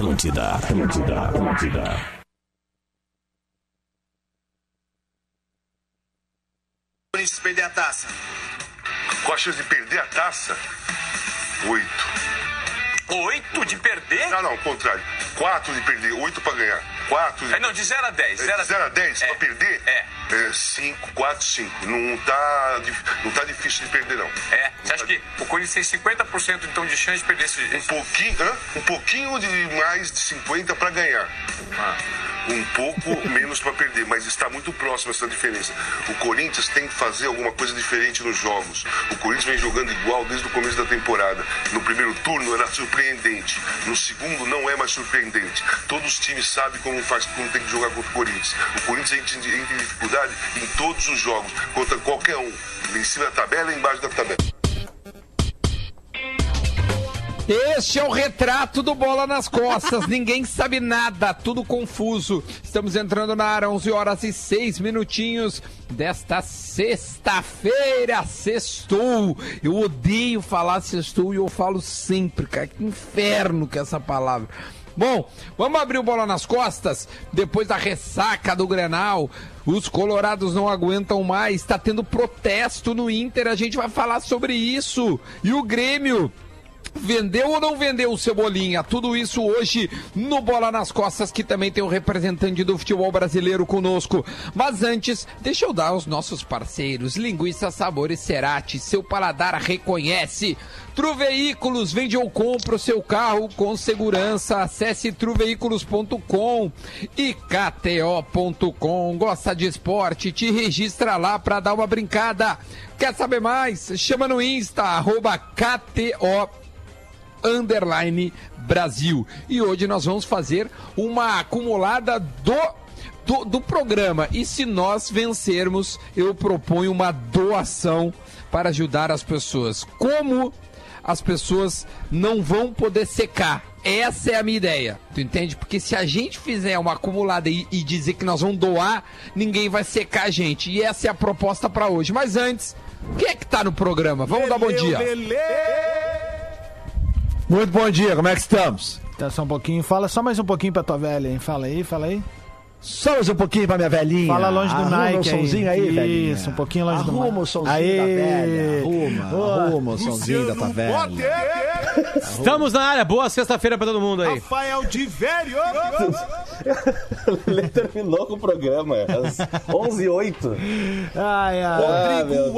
Atlântida, Atlântida, Atlântida. Corinthians perder a taça? Qual a chance de perder a taça? Oito. Oito de perder? Não, não, contrário. Quatro de perder, oito pra ganhar. Quatro de... É, não, de 0 a 10. 0 É, 0 a 10 É. pra perder? É. É 5, 4, 5. Não tá, não tá difícil de perder, não. É. Você acha que o Corinthians tem 50% então de chance de perder esse. Um pouquinho, hã? um pouquinho de mais de 50 para ganhar. Ah. Um pouco menos para perder, mas está muito próximo essa diferença. O Corinthians tem que fazer alguma coisa diferente nos jogos. O Corinthians vem jogando igual desde o começo da temporada. No primeiro turno era surpreendente, no segundo não é mais surpreendente. Todos os times sabem como faz quando tem que jogar contra o Corinthians. O Corinthians entra em dificuldade em todos os jogos, contra qualquer um, em cima da tabela e embaixo da tabela. Este é o retrato do Bola nas Costas. Ninguém sabe nada, tudo confuso. Estamos entrando na área, 11 horas e 6 minutinhos desta sexta-feira. Sextou. Eu odeio falar sextou e eu falo sempre, cara. Que inferno que é essa palavra. Bom, vamos abrir o Bola nas Costas. Depois da ressaca do Grenal, os colorados não aguentam mais. Está tendo protesto no Inter. A gente vai falar sobre isso. E o Grêmio Vendeu ou não vendeu o Cebolinha? Tudo isso hoje no Bola nas Costas, que também tem o representante do futebol brasileiro conosco. Mas antes, deixa eu dar aos nossos parceiros Linguiça Sabores Cerati. Seu paladar reconhece. Tru Veículos, vende ou compra o seu carro com segurança. Acesse truveículos.com e KTO.com. Gosta de esporte? Te registra lá para dar uma brincada. Quer saber mais? Chama no Insta, arroba KTO underline Brasil. E hoje nós vamos fazer uma acumulada do, do, do programa. E se nós vencermos, eu proponho uma doação para ajudar as pessoas. Como as pessoas não vão poder secar? Essa é a minha ideia, tu entende? Porque se a gente fizer uma acumulada e, e dizer que nós vamos doar, ninguém vai secar a gente. E essa é a proposta para hoje. Mas antes, quem é que tá no programa? Vamos dar bom dia. Muito bom dia, como é que estamos? Tá só um pouquinho. Fala só mais um pouquinho pra tua velha, hein? Fala aí, fala aí. Só mais um pouquinho pra minha velhinha. Fala longe do Arruma Nike o somzinho aí, aí. velhinha. Isso, um pouquinho longe do Arruma Nike. o somzinho Aê. da velha. Arruma, arruma o somzinho da tua velha. Estamos na área. Boa sexta-feira pra todo mundo aí. Rafael de Velho. Ele terminou com o programa. Às 11 h 08 Ai, ai. Ah, meu Deus.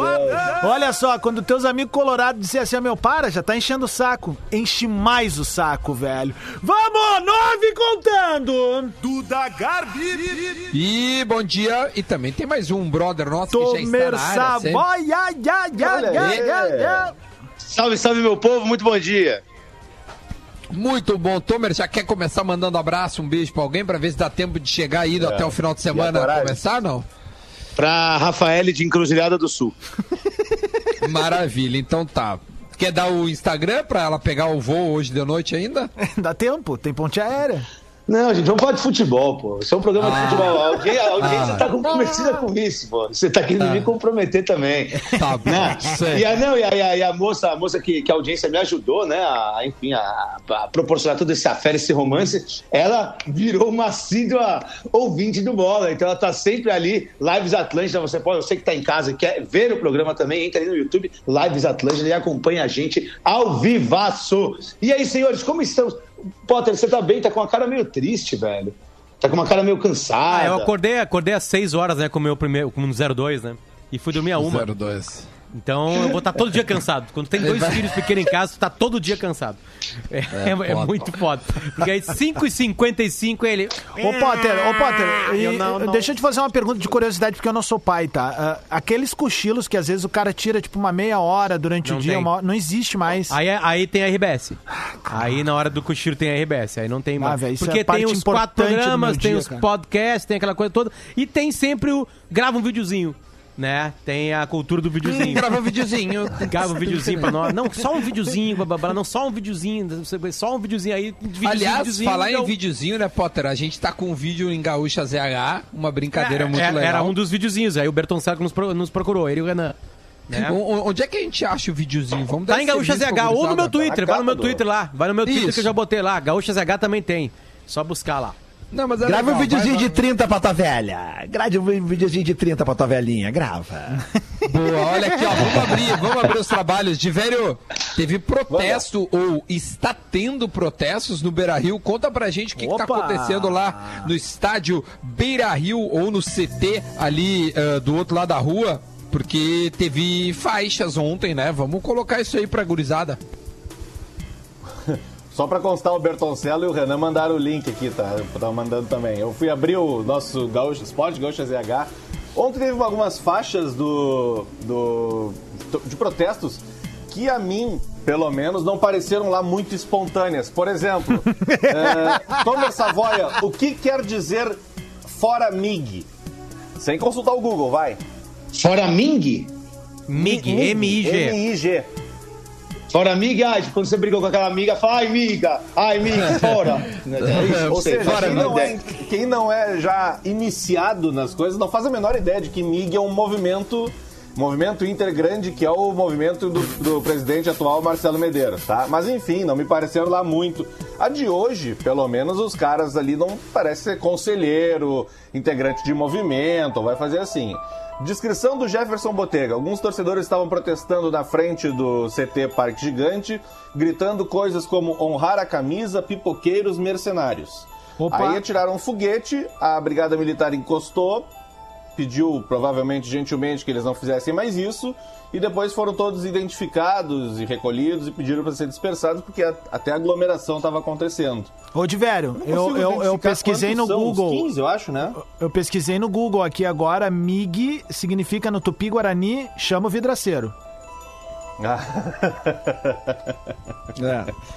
Olha só, quando teus amigos colorados disserem assim, "Ah, meu, para, já tá enchendo o saco. Enche mais o saco, velho. Vamos, nove contando! Duda Garbi. E bom dia. E também tem mais um brother nosso que já está Tomer na área. sempre. Aí. Salve, salve, meu povo. Muito bom dia. Muito bom. Tomer, já quer começar mandando abraço, um beijo pra alguém pra ver se dá tempo de chegar indo É. até o final de semana E começar, não? Pra Rafael de Encruzilhada do Sul. Maravilha. Então tá. Quer dar o Instagram pra ela pegar o voo hoje de noite ainda? Dá tempo, tem ponte aérea. Não, gente, vamos falar de futebol, pô. Isso é um programa Ah. de futebol. A audiência, a audiência Ah. tá comprometida com isso, pô. Você tá querendo me comprometer também. Tá bom. Né? E a, não, e a, e a- moça, a moça que, que a audiência me ajudou, né? A, enfim, a, a proporcionar todo esse affair, esse romance, ela virou uma assídua ouvinte do bola. Então ela tá sempre ali, Lives Atlântida. Você pode, você que tá em casa e quer ver o programa também, entra ali no YouTube, Lives Atlântida, e acompanha a gente ao vivaço. E aí, senhores, como estamos? Potter, você tá bem? Tá com uma cara meio triste, velho. Tá com uma cara meio cansada. Ah, eu acordei, acordei às 6 horas, né, com o meu primeiro, com o 02, né? E fui dormir a uma. 02. Então eu vou estar todo dia cansado. Quando tem dois filhos pequenos em casa, tu tá todo dia cansado. É, é- é foda. muito foda. Porque aí 5h55 ele. Ô, Potter, ô, Potter, e- Eu não- não- deixa eu te fazer uma pergunta de curiosidade, porque eu não sou pai, tá? Ah, aqueles cochilos que às vezes o cara tira, tipo, uma meia hora durante Não o dia, hora, não existe mais. Aí, é- aí tem a RBS. Aí na hora do cochilo tem a RBS. Aí não tem mais. Ah, velho, isso é Porque parte tem os quatro programas, tem dia, os cara. podcasts, tem aquela coisa toda. E tem sempre o. Grava um videozinho. Né? Tem a cultura do videozinho. Grava um videozinho. Grava um videozinho pra nós. Não, só um videozinho, blá, blá, blá. Não, só um videozinho. Só um videozinho aí. Videozinho, Aliás, videozinho, falar em então- videozinho, né, Potter? A gente tá com um vídeo em Gaúcha ZH, uma brincadeira É, muito é, legal. Era um dos videozinhos. Aí o Berton nos, pro- nos procurou, ele e o Renan. Né? Onde é que a gente acha o videozinho? Vamos Tá em Gaúcha ZH ou no meu. Twitter. Vai no meu Twitter lá. Vai no meu Twitter Isso. que eu já botei lá. Gaúcha ZH também tem. Só buscar lá. Não, mas é Grava legal, um videozinho vai, de 30 pra tua velha. Grave um videozinho de 30 pra tua velhinha. Grava. Boa, olha aqui, ó, vamos abrir, vamos abrir os trabalhos. De velho, teve protesto ou está tendo protestos no Beira Rio. Conta pra gente o que, que tá Opa! acontecendo lá no estádio Beira Rio ou no CT ali ah, do outro lado da rua. Porque teve faixas ontem, né? Vamos colocar isso aí pra gurizada. Só pra constar, o Bertoncello e o Renan mandaram o link aqui, tá? Eu tava mandando também. Eu fui abrir o nosso Gaúcho, Sport Gaúcha ZH. Ontem teve algumas faixas do, do, de protestos que a mim, pelo menos, não pareceram lá muito espontâneas. Por exemplo, é, Tomer Savoia, o que quer dizer fora MIG? Sem consultar o Google, vai. Fora Ming? MIG, M-I-G. M-I-G. Fora amiga, ai, quando você brigou com aquela amiga, fala, ai, amiga, ai, amiga, fora. É Ou seja, fora quem não, ideia. é, quem não é já iniciado nas coisas não faz a menor ideia de que MIG é um movimento, movimento intergrande, que é o movimento do, do presidente atual Marcelo Medeiros, tá? Mas enfim, não me pareceram lá muito. A de hoje, pelo menos, os caras ali não parece ser conselheiro, integrante de movimento, vai fazer assim. Descrição do Jefferson Botega. Alguns torcedores estavam protestando na frente do CT Parque Gigante, gritando coisas como honrar a camisa, pipoqueiros, mercenários. Opa. Aí atiraram um foguete, a brigada militar encostou, pediu provavelmente gentilmente que eles não fizessem mais isso, e depois foram todos identificados e recolhidos e pediram para ser dispersados porque a- até a aglomeração estava acontecendo. Ô, de velho, Não eu, eu, eu pesquisei no Google. 15, eu acho, né? Eu pesquisei no Google aqui agora. MIG significa no Tupi-Guarani, chama o vidraceiro.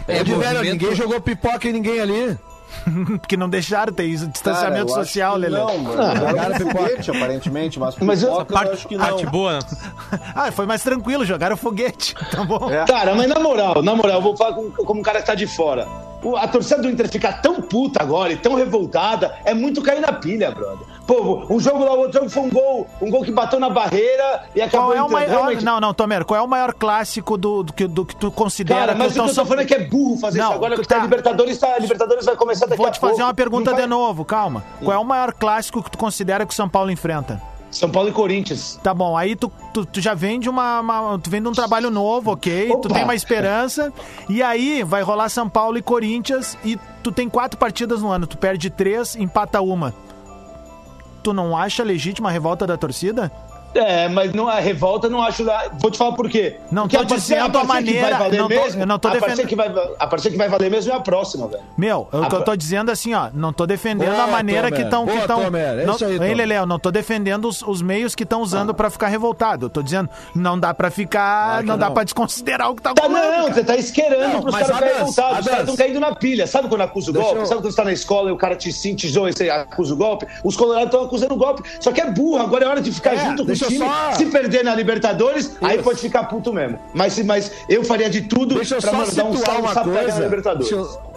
É. É, de velho, movimento- ninguém jogou pipoca em ninguém ali. Porque não deixaram, tem isso, distanciamento Cara, social, Lelê. Não, mano. Ah, Jogaram cara, um foguete, aparentemente, mas, Mas eu- pipoca eu Parte, acho que não. parte boa. Ah, foi mais tranquilo, jogaram foguete. Tá bom. É. Cara, mas na moral, na moral, eu vou falar com- como um cara que tá de fora. O- A torcida do Inter ficar tão puta agora e tão revoltada é muito cair na pilha, brother. Pô, um jogo lá, o outro jogo foi um gol, um gol que bateu na barreira e acabou Qual é o maior. Realmente, Não, não, Tomer, qual é o maior clássico do, do, que, do que tu considera Cara, mas o que que eu tô falando é que é burro fazer Não, isso agora, porque tá. a Libertadores, tá, Libertadores vai começar daqui Vou a te fazer pouco. uma pergunta de novo, calma. Qual é o maior clássico que tu considera que o São Paulo enfrenta? São Paulo e Corinthians. Tá bom, aí tu, tu, tu já vem de uma, uma- Tu vem de um trabalho novo, ok? Tu Opa. tem uma esperança. E aí vai rolar São Paulo e Corinthians e tu tem quatro partidas no ano. Tu perde três, empata uma. Tu não acha legítima a revolta da torcida? É, mas não, a revolta não acho. Vou te falar por quê. Não Porque tô a partir- dizendo a partir que maneira- vai valer não tô- mesmo, eu não tô a defendendo- que vai, a partir que vai valer mesmo é a próxima, velho. Meu, eu, A tô, pa- tô dizendo assim, ó, não tô defendendo Boa, a maneira que estão. Que tão, Tomer, é não, isso aí, Ei, Tomer. Lelé, eu não tô defendendo os, os meios que estão usando pra ficar revoltado. Eu tô dizendo, não dá pra ficar. Claro que não, dá não. pra desconsiderar o que tá Tá, rolando, não, cara. você tá isqueirando Não, pros mas, caras ficarem revoltados. Os caras estão caindo na pilha. Sabe quando acusa o golpe? eu- Sabe quando você tá na escola e o cara te cintilou e você acusa o golpe? Os colorados estão acusando o golpe. Só que é burro. Agora é hora de ficar É, junto com o deixa eu time. só- Se perder na Libertadores, aí Isso. pode ficar puto mesmo. Mas, mas eu faria de tudo pra só mandar um situar salve pegar na coisa. Libertadores. Deixa eu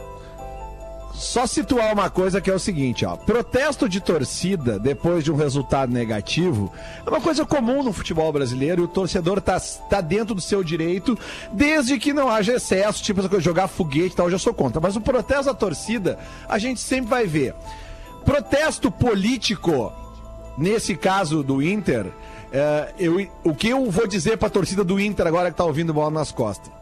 só situar uma coisa que é o seguinte, ó. Protesto de torcida depois de um resultado negativo é uma coisa comum no futebol brasileiro e o torcedor tá, tá dentro do seu direito, desde que não haja excesso, tipo essa coisa, jogar foguete e tal, eu já sou contra. Mas o protesto da torcida, a gente sempre vai ver. Protesto político, nesse caso do Inter, é, eu, o que eu vou dizer pra torcida do Inter agora que tá ouvindo bola nas costas?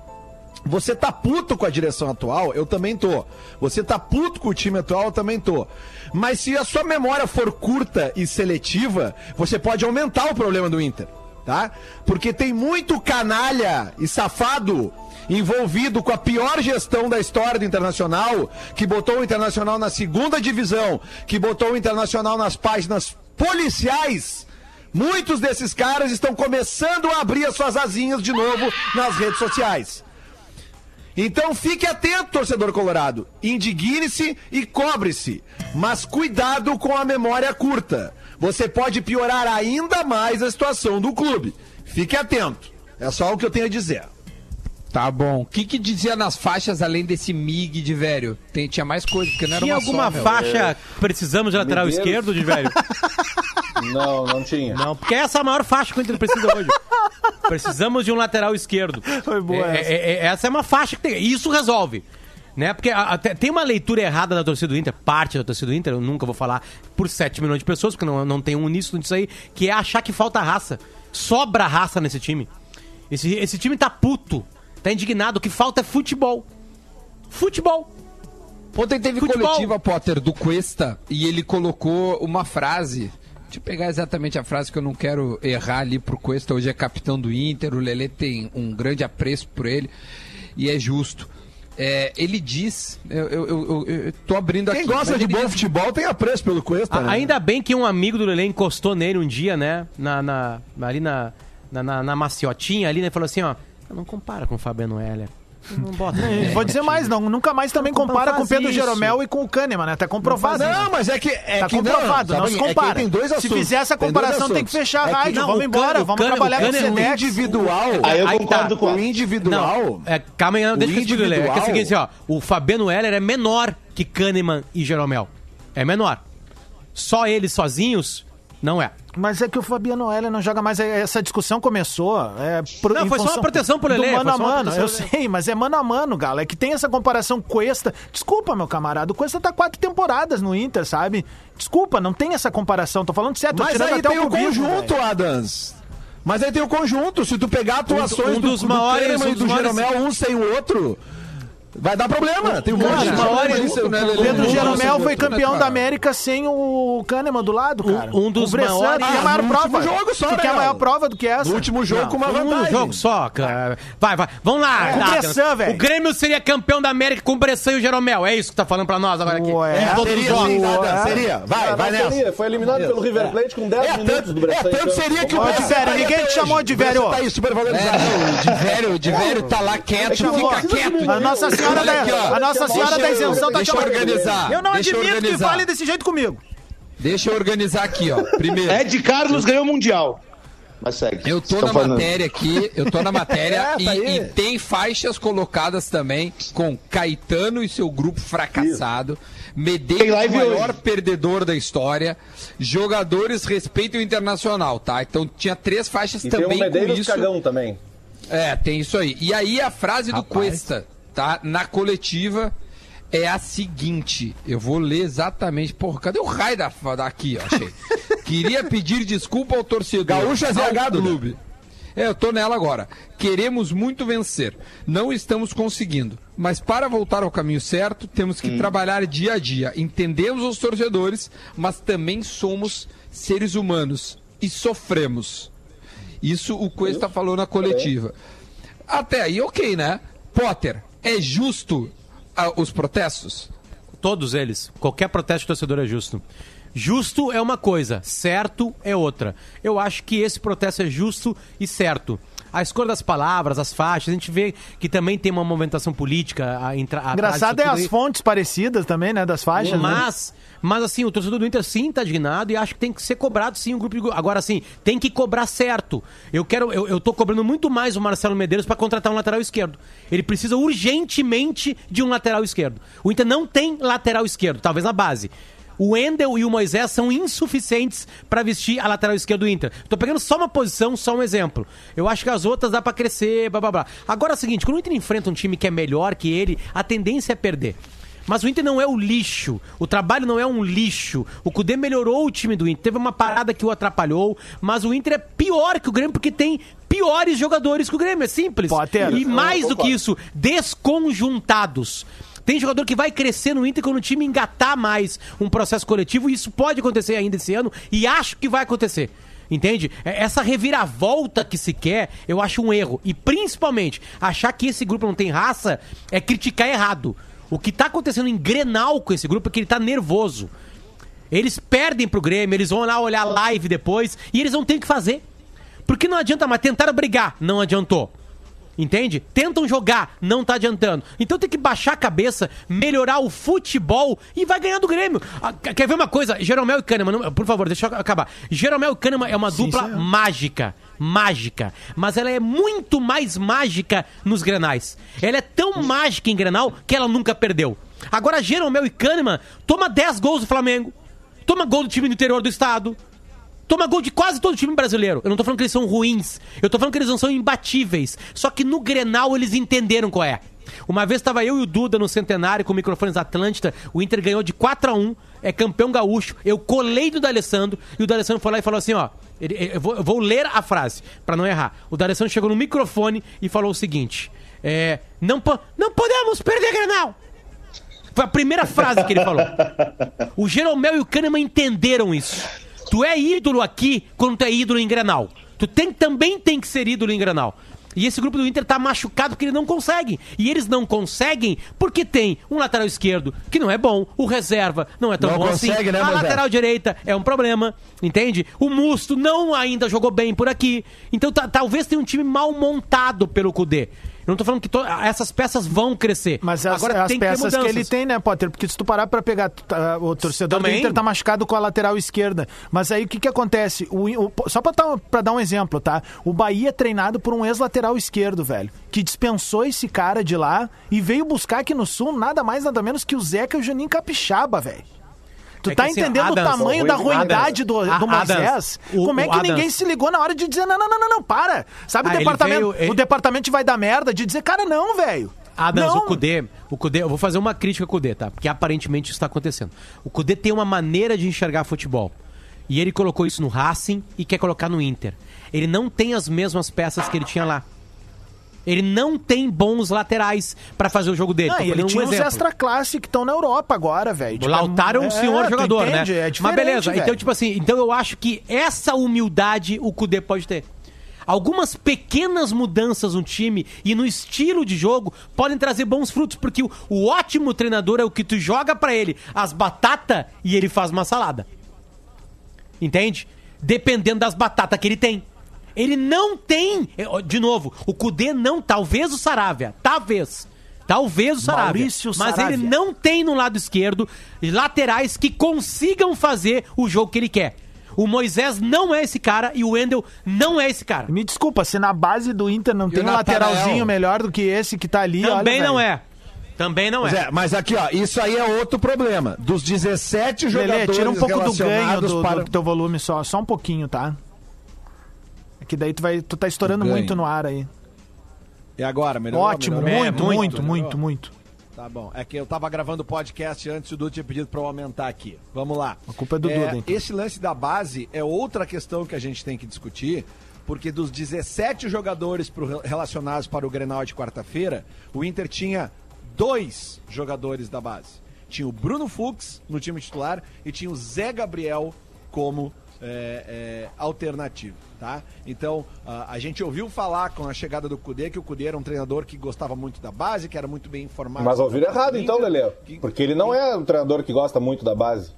Você tá puto com a direção atual? Eu também tô. Você tá puto com o time atual? Eu também tô. Mas se a sua memória for curta e seletiva, você pode aumentar o problema do Inter, tá? Porque tem muito canalha e safado envolvido com a pior gestão da história do Internacional, que botou o Internacional na segunda divisão, que botou o Internacional nas páginas policiais. Muitos desses caras estão começando a abrir as suas asinhas de novo nas redes sociais. Então fique atento, torcedor colorado. Indigne-se e cobre-se. Mas cuidado com a memória curta. Você pode piorar ainda mais a situação do clube. Fique atento. É só o que eu tenho a dizer. Tá bom. O que, que dizia nas faixas além desse MIG de velho? Tem, tinha mais coisa, porque não era Tinha uma alguma só, faixa que precisamos de lateral esquerdo, de velho? Não, não tinha. Não, porque essa é a maior faixa que o Inter precisa hoje. Precisamos de um lateral esquerdo. Foi boa É, essa. é, é, essa é uma faixa que tem. Isso resolve. Né? Porque a- até- tem uma leitura errada da torcida do Inter, parte da torcida do Inter, eu nunca vou falar por 7 milhões de pessoas, porque não, não tem um uníssono disso aí, que é achar que falta raça. Sobra raça nesse time. Esse, esse time tá puto, tá indignado, o que falta é futebol. Futebol. Ontem teve Futebol. coletiva, Potter, do Cuesta, e ele colocou uma frase. Deixa eu pegar exatamente a frase que eu não quero errar ali pro Cuesta. Hoje é capitão do Inter, o Lelê tem um grande apreço por ele, e é justo. É, ele diz, eu, eu, eu- eu- tô abrindo Quem aqui. gosta mas de bom diz- futebol tem apreço pelo Cuesta, A- né? Ainda bem que um amigo do Lelê encostou nele um dia, né? Na, na- ali na, na, na, na maciotinha ali, né? Falou assim, ó. Não compara com o Fabiano Heller. Não bota. E Vou dizer mais, não, nunca mais também compara com o Pedro isso. Jeromel e com o Kahneman, né? Tá comprovado. Não, mas é que. É Tá que comprovado, não, sabe, se é que compara. tem dois se assuntos. fizer essa Tem comparação, tem que assuntos. fechar a É que- rádio. não, vamos embora, Kahneman- vamos o trabalhar com o Kahneman- O Sedex. individual. Aí eu Aí concordo tá. com O individual. Não, é, calma aí, não, deixa eu explicar. É que é o seguinte, ó. O Fabiano Heller é menor que Kahneman e Jeromel. É menor. Só eles sozinhos, não é. Mas é que o Fabiano Heller não joga mais. Essa discussão começou. É, pro- Não, foi só uma proteção pro Lelê, Do mano a mano, eu sei, mas é mano a mano, Galo. É que tem essa comparação Cuesta. Desculpa, meu camarada. O Cuesta tá quatro temporadas no Inter, sabe? Desculpa, não tem essa comparação. Tô falando certo, Mas aí até tem o clubismo, conjunto, velho. Adams. Mas aí tem o conjunto. Se tu pegar atuações um do, dos do maiores- Kahneman um e dos do maiores- Jeromel, um sem o outro, vai dar problema. Tem um monte de maiores- né, Lelê? Pedro Um Jeromel foi outro. campeão da América sem o Kahneman do lado, cara. um dos o Bressan, maiores- que é a maior Ah, prova. último jogo só, né, quer a maior Galo? prova do que essa? No último jogo com uma Um vantagem. jogo só, cara. Vai, vai. Vamos lá. É, o Tá, Bressan, velho. O Grêmio seria campeão da América com o Bressan e o Jeromel. É isso que tá falando pra nós agora aqui. Ué, todos os Seria, jogos. É. seria. Vai, vai nessa. Foi eliminado pelo River Plate com 10 É, minutos do Bressan. é, tanto então. seria que o Bressan tá ninguém te chamou de velho. Tá aí super valorizado. É, o de velho, o de velho tá lá quieto, fica quieto. A Nossa Senhora, Olha da, aqui, a Nossa Senhora Deixa da Isenção tá deixa eu organizar, Eu não deixa admito que organizar. fale desse jeito comigo. Deixa eu organizar aqui, ó. Primeiro. Ed Carlos ganhou o Mundial. Mas segue. Eu tô Estão na falando. matéria aqui, eu tô na matéria É, e, tá aí. e tem faixas colocadas também com Caetano e seu grupo fracassado, Tem Medeiros, o maior hoje. perdedor da história, jogadores respeitam o internacional, tá? Então tinha três faixas E tem também o com Medeiros isso. Cagão também. É, tem isso aí. E aí a frase do Cuesta, tá? Na coletiva é a seguinte. Eu vou ler exatamente. Porra, cadê o raio da, daqui, ó? Achei. Queria pedir desculpa ao torcedor. Gaúcha ao ZH, Duda. clube. É, eu tô nela agora. Queremos muito vencer. Não estamos conseguindo. Mas para voltar ao caminho certo, temos que trabalhar dia a dia. Entendemos os torcedores, mas também somos seres humanos e sofremos. Isso o Cuesta falou na coletiva. Até aí, ok, né? Potter, é justo ah, os protestos? Todos eles. Qualquer protesto de torcedor é justo. Justo é uma coisa, certo é outra. Eu acho que esse protesto é justo e certo. A escolha das palavras, as faixas, a gente vê que também tem uma movimentação política a, atrás Engraçado é as aí. fontes parecidas também, né? Das faixas. né? Mas, mas assim, o torcedor do Inter sim tá indignado e acho que tem que ser cobrado sim o grupo de... go- Agora sim, tem que cobrar certo. Eu quero, eu, eu tô cobrando muito mais o Marcelo Medeiros para contratar um lateral esquerdo. Ele precisa urgentemente de um lateral esquerdo. O Inter não tem lateral esquerdo, talvez na base. O Endel e o Moisés são insuficientes para vestir a lateral esquerda do Inter. Tô pegando só uma posição, só um exemplo. Eu acho que as outras dá para crescer, blá blá blá. Agora é o seguinte, quando o Inter enfrenta um time que é melhor que ele, a tendência é perder. Mas o Inter não é o lixo. O trabalho não é um lixo. O Cudê melhorou o time do Inter. Teve uma parada que o atrapalhou. Mas o Inter é pior que o Grêmio porque tem piores jogadores que o Grêmio. É simples. Potter. E mais do que isso, desconjuntados. Tem jogador que vai crescer no Inter quando o time engatar mais um processo coletivo, e isso pode acontecer ainda esse ano, e acho que vai acontecer. Entende? É- Essa reviravolta que se quer, eu acho um erro. E principalmente, achar que esse grupo não tem raça é criticar errado. O que tá acontecendo em Grenal com esse grupo é que ele tá nervoso. Eles perdem pro Grêmio, eles vão lá olhar live depois e eles não têm o que fazer. Porque não adianta mais. Tentaram brigar, não adiantou. Entende? Tentam jogar, não tá adiantando. Então tem que baixar a cabeça, melhorar o futebol e vai ganhar do Grêmio. Ah, quer ver uma coisa? Jeromel e Kahneman, não- por favor, deixa eu acabar. Jeromel e Kahneman é uma dupla senhor. mágica. Mágica. Mas ela é muito mais mágica nos grenais. Ela é tão mágica em grenal que ela nunca perdeu. Agora, Jeromel e Kahneman toma 10 gols do Flamengo. Toma gol do time do interior do estado. Toma gol de quase todo time brasileiro. Eu não tô falando que eles são ruins. Eu tô falando que eles não são imbatíveis. Só que no Grenal eles entenderam qual é. Uma vez estava eu e o Duda no centenário com microfones Atlântida. O Inter ganhou de 4 a 1 é campeão gaúcho. Eu colei do D'Alessandro e o D'Alessandro foi lá e falou assim: ó. eu, vou, eu vou ler a frase pra não errar. O D'Alessandro chegou no microfone e falou o seguinte: é, não, po- não podemos perder Grenal! Foi a primeira frase que ele falou. O Jeromel e o Kahneman entenderam isso. Tu é ídolo aqui quando tu é ídolo em Grenal. Tu tem, também tem que ser ídolo em Grenal. E esse grupo do Inter tá machucado porque eles não conseguem. E eles não conseguem porque tem um lateral esquerdo que não é bom, o reserva não é tão Não bom consegue, assim. né, a lateral direita é um problema, entende? O Musto não ainda jogou bem por aqui. Então ta- talvez tenha um time mal montado pelo Cudê. Eu não tô falando que to- essas peças vão crescer. Mas as, Agora as tem que peças que ele mudanças. tem, né, Potter? Porque se tu parar pra pegar, tá, o torcedor Também. do Inter tá machucado com a lateral esquerda. Mas aí o que que acontece? O, o- só pra, tá- pra dar um exemplo, tá? O Bahia é treinado por um ex-lateral esquerdo, velho, que dispensou esse cara de lá e veio buscar aqui no Sul nada mais, nada menos que o Zeca e o Juninho Capixaba, velho. Tu É tá assim, entendendo Adams, o tamanho o da ruindade do, do A- Moisés? O- Como é que ninguém se ligou na hora de dizer, não, não, não, não, não, para. Sabe Ah, o departamento, veio- ele- o departamento vai dar merda de dizer, cara, não, velho. Adams, Não. o Kudê, o Kudê, eu vou fazer uma crítica ao Kudê, tá? Porque aparentemente isso está acontecendo. O Kudê tem uma maneira de enxergar futebol. E ele colocou isso no Racing e quer colocar no Inter. Ele não tem as mesmas peças que ele tinha lá. Ele não tem bons laterais pra fazer o jogo dele. E ele um tinha uns exemplo. extra classe que estão na Europa agora, velho. O Lautaro é um senhor tu jogador, entende? né? É Mas beleza, velho. então tipo assim, então eu acho que essa humildade o Kudê pode ter. Algumas pequenas mudanças no time e no estilo de jogo podem trazer bons frutos, porque o, o ótimo treinador é o que tu joga pra ele as batatas e ele faz uma salada. Entende? Dependendo das batatas que ele tem. Ele não tem. ó, De novo, o Kudê não. Talvez o Saravia. Talvez. Talvez o Saravia. Maurício mas Saravia. ele não tem no lado esquerdo laterais que consigam fazer o jogo que ele quer. O Moisés não é esse cara e o Wendel não é esse cara. Me desculpa, se na base do Inter não tem um Natanael? lateralzinho melhor do que esse que tá ali, Também olha, não velho. é. Também não é. é, mas aqui, ó, isso aí é outro problema. Dos 17 Lelê, jogadores tira um pouco do ganho do, para... do teu volume só, só um pouquinho, tá? É que daí tu, vai, tu tá estourando Do ganho. muito no ar aí. E agora, melhorou? Ótimo, Melhorou? muito, muito, muito, melhorou? muito, muito. Tá bom. É que eu tava gravando o podcast antes e o Dudu tinha pedido pra eu aumentar aqui. Vamos lá. A culpa é do Duda, então. Esse lance da base é outra questão que a gente tem que discutir, porque dos 17 jogadores pro- relacionados para o Grenal de quarta-feira, o Inter tinha dois jogadores da base. Tinha o Bruno Fux no time titular e tinha o Zé Gabriel como é, é, alternativo, tá? Então, a, a gente ouviu falar com a chegada do Cudê que o Cudê era um treinador que gostava muito da base, que era muito bem informado. Mas ouviram o errado então, Lelê. que- Porque ele não é um treinador que gosta muito da base.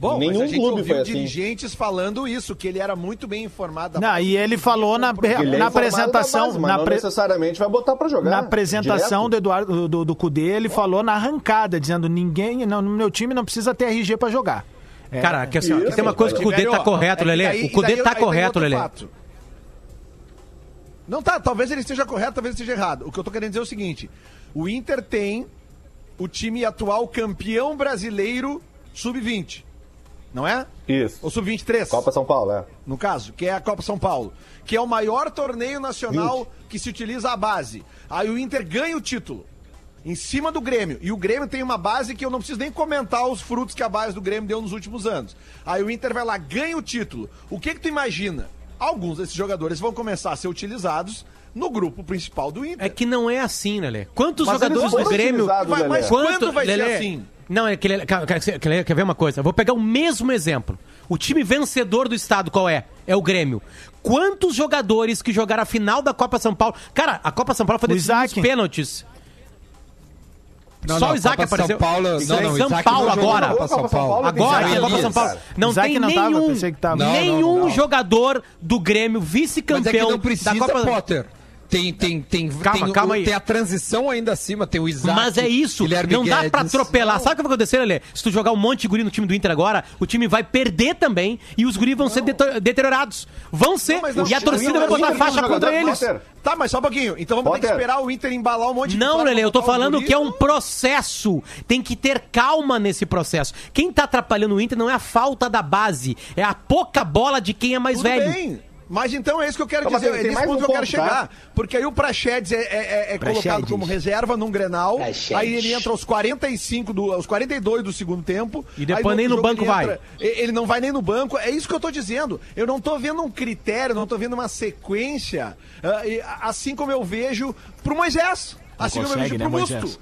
Bom, Nenhum mas a gente clube ouviu foi assim. dirigentes falando isso, que ele era muito bem informado. da Não, base. e ele falou na, Ele é na da apresentação, base, mas na, não pre- necessariamente vai botar pra jogar. na apresentação direto. do Eduardo do, do Cudê, ele falou na arrancada, dizendo ninguém, não, no meu time não precisa ter RG pra jogar. É, Cara, que assim, tem uma coisa que o Cudê tá correto, é daí- O Cudê tá correto, fato. Não tá, talvez ele esteja correto, talvez esteja errado. O que eu tô querendo dizer é o seguinte: o Inter tem o time atual campeão brasileiro sub-20. Não é? Isso. Ou sub-23? Copa São Paulo, é. no caso, que é a Copa São Paulo, que é o maior torneio nacional que se utiliza a base. Aí o Inter ganha o título. Em cima do Grêmio. E o Grêmio tem uma base que eu não preciso nem comentar os frutos que a base do Grêmio deu nos últimos anos. Aí o Inter vai lá, ganha o título. O que que tu imagina? Alguns desses jogadores vão começar a ser utilizados no grupo principal do Inter. É que não é assim, Lelê. Quantos Mas jogadores do Grêmio. Vai- Lelê. mas quando vai ser assim? Não, é que, Lelê, quer, quer- ver uma coisa? Eu vou pegar o mesmo exemplo. O time vencedor do estado qual é? É o Grêmio. Quantos jogadores que jogaram a final da Copa São Paulo? Cara, a Copa São Paulo foi decidida nos Isaac. Não, Só não, o Isaac Copa apareceu. São Paulo, não, não, São Isaac Paulo agora. Copa São Paulo. Agora, Isaac Copa São Paulo. Não Isaac tem não tava, nenhum, pensei que tava. Não, nenhum não, não. jogador do Grêmio é vice-campeão precisa, da Copa Potter. Tem, tem, tem, Calma, tem, calma o- aí. tem a transição ainda acima, tem o Isaac. Mas é isso, Guilherme não dá pra Guedes. atropelar. Sabe o que vai acontecer, Lelê? Se tu jogar um monte de guri no time do Inter agora, o time vai perder também e os guris vão ser deto- deteriorados. Vão ser. não, e a o torcida vai botar faixa contra eles. Potter. Tá, mas só um pouquinho. Então vamos ter que Potter. esperar o Inter embalar um monte de Não, Lele, eu tô falando que é um processo. Tem que ter calma nesse processo. Quem tá atrapalhando o Inter não é a falta da base, é a pouca bola de quem é mais Tudo velho. bem. Mas então é isso que eu quero mas dizer, é nesse ponto um que eu quero tá? chegar. Porque aí o Praxedes é, é- é- é colocado Praxedes. como reserva num Grenal, Praxedes. aí ele entra aos 45, do, aos 42 do segundo tempo. E depois aí nem no banco ele vai. entra- Ele não vai nem no banco, é isso que eu tô dizendo. Eu não tô vendo um critério, não tô vendo uma sequência, ah, assim como eu vejo pro Moisés, assim como eu consegue, vejo né, pro Moisés? Musto.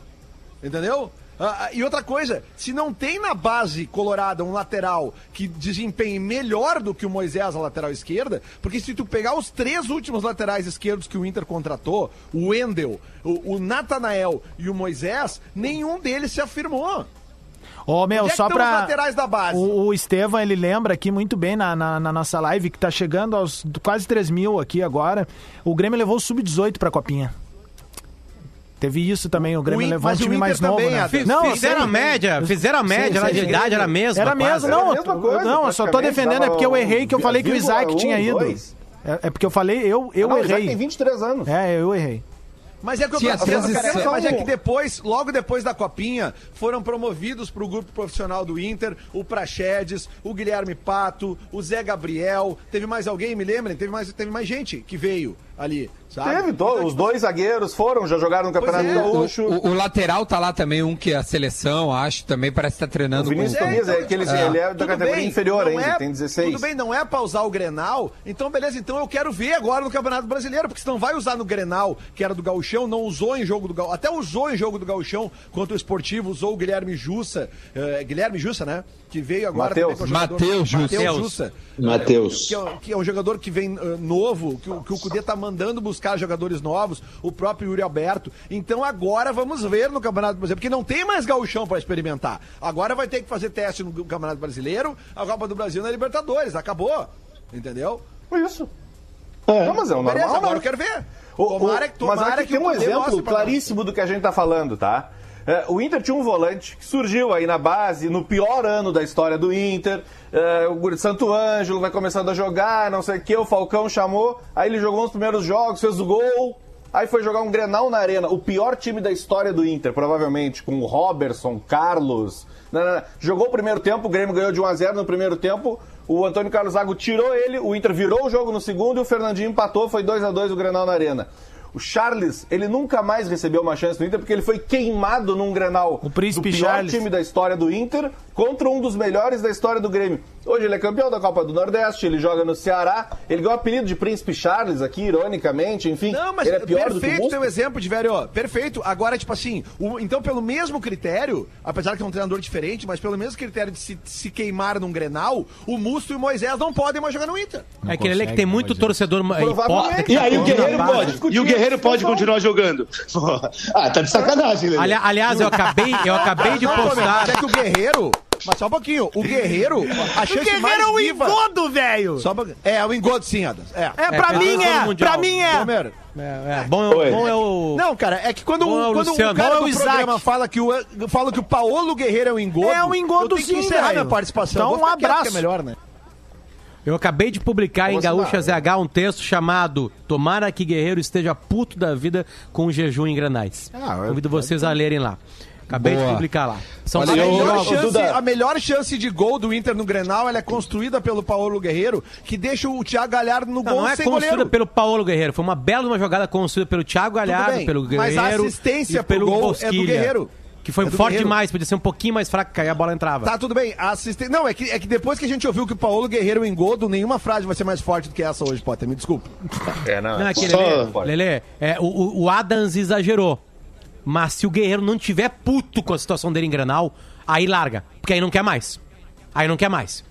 Entendeu? Ah, ah, e outra coisa, se não tem na base colorada um lateral que desempenhe melhor do que o Moisés a lateral esquerda, porque se tu pegar os três últimos laterais esquerdos que o Inter contratou, o Wendel, o, o Natanael e o Moisés, nenhum deles se afirmou. Ô, meu, Onde é só pra. os laterais da base? O, o Estevam, ele lembra aqui muito bem na, na, na nossa live, que tá chegando aos quase 3 mil aqui agora. O Grêmio levou o sub-18 pra copinha. Teve isso também, o Grêmio In- levou um mas o time mais novo, né? Não, fizeram a média, fizeram a média, lá de sei. idade era a mesma. Era mesmo, quase. não, Era a mesma coisa, não, eu só tô defendendo, é porque eu errei que eu falei que o Isaac um, tinha ido. dois. É, é porque eu falei, eu, eu não, o Isaac errei. tem 23 anos. É, eu errei. Mas é que eu Sim, a transição- cara, mas é que depois, logo depois da copinha, foram promovidos pro grupo profissional do Inter o Praxedes, o Guilherme Pato, o Zé Gabriel. Teve mais alguém, me lembrem? Teve mais, teve mais gente que veio ali, sabe? Teve, to- Então, os tipo, dois zagueiros foram, já jogaram no Campeonato é, Gaúcho. O, o lateral tá lá também, um que é a seleção, acho, também parece que tá O treinando Vinícius com... Tobias, é que ele, ele é da categoria bem, inferior ainda, é- tem 16. Tudo bem, não é pra usar o Grenal, então beleza, então eu quero ver agora no Campeonato Brasileiro, porque se não vai usar no Grenal, que era do Gauchão, não usou em jogo do Gauchão, até usou em jogo do Gauchão contra o Esportivo, usou o Guilherme Jussa, eh, Guilherme Jussa, né? Que veio agora Mateus. também o Mateus Jussa. Mateus Jussa. Matheus. Que é, que é um jogador que vem eh, novo, que, o- que o Cudê tá mandando buscar jogadores novos, o próprio Yuri Alberto. Então agora vamos ver no Campeonato Brasileiro, porque não tem mais gauchão para experimentar. Agora vai ter que fazer teste no Campeonato Brasileiro, a Copa do Brasil na Libertadores. Acabou. Entendeu? Isso. Não, mas é o normal, Beleza, agora né? eu quero ver. O- Tomara, o- que- tomara mas aqui que tem um exemplo claríssimo do que a gente tá falando, tá? É, o Inter tinha um volante que surgiu aí na base, no pior ano da história do Inter. É, o Santo Ângelo vai começando a jogar, não sei o que, o Falcão chamou, aí ele jogou nos primeiros jogos, fez o gol. Aí foi jogar um Grenal na Arena, o pior time da história do Inter, provavelmente, com o Robertson, Carlos. Não, não, não. Jogou o primeiro tempo, o Grêmio ganhou de 1 a 0 no primeiro tempo. O Antônio Carlos Zago tirou ele, o Inter virou o jogo no segundo e o Fernandinho empatou, foi 2 a 2 o Grenal na Arena. O Charles, ele nunca mais recebeu uma chance no Inter porque ele foi queimado num Grenal O Príncipe do pior Charles. time da história do Inter contra um dos melhores da história do Grêmio. Hoje ele é campeão da Copa do Nordeste, ele joga no Ceará, ele ganhou o apelido de Príncipe Charles aqui, ironicamente, enfim. Não, mas ele é pior do que o perfeito teu exemplo, de velho. Perfeito. Agora, tipo assim, o- então pelo mesmo critério, apesar que é um treinador diferente, mas pelo mesmo critério de se, se queimar num Grenal, o Musto e o Moisés não podem mais jogar no Inter. É aquele ali que tem muito torcedor ma- hipócrita. que E aí o Guerreiro pode. E o Guerreiro pode continuar jogando. ah, tá de sacanagem, Lelê. Ali- aliás, eu acabei, eu acabei de Não, postar. mas é que o Guerreiro. Mas só um pouquinho. O Guerreiro, a chance Guerreiro mais é o viva. engodo, velho! Só um. É, o engodo sim, Adas. É. É, pra É, mim é, no Mundial. pra mim é. É, é, bom, é- bom é o. Não, cara, é que quando, Bom é o o, quando Luciano. o cara Bom é do o Isaac. programa fala que, o, fala que o Paolo Guerreiro é o engodo, É o engodo eu tenho que sim, encerrar velho. minha participação. Então, um abraço. é melhor, né? Eu acabei de publicar em Vamos Gaúcha lá. ZH um texto chamado Tomara que Guerreiro esteja puto da vida com o jejum em granais. Ah, eu- Convido vocês a lerem lá. Acabei de Boa. publicar lá. São Olha, A melhor, chance, a melhor chance de gol do Inter no Grenal ela é construída pelo Paulo Guerreiro, que deixa o Thiago Galhardo no Não, gol não é sem construída goleiro. pelo Paulo Guerreiro. Foi uma bela uma jogada construída pelo Thiago Galhardo, bem, pelo mas Guerreiro. a assistência e pelo gol é do Bosquilha, Guerreiro. Que foi É forte Guerreiro. demais, podia ser um pouquinho mais fraco, que aí a bola entrava. Tá, tudo bem. A assisten- Não, é que, é que depois que a gente ouviu que o Paulo Guerreiro é engodo, nenhuma frase vai ser mais forte do que essa hoje, Potter. Me desculpa. É, não, Não, é que, Lelê, Lelê, é, o- o, o Adams exagerou. Mas se o Guerreiro não tiver puto com a situação dele em Granal, aí larga. Porque aí não quer mais. Aí não quer mais.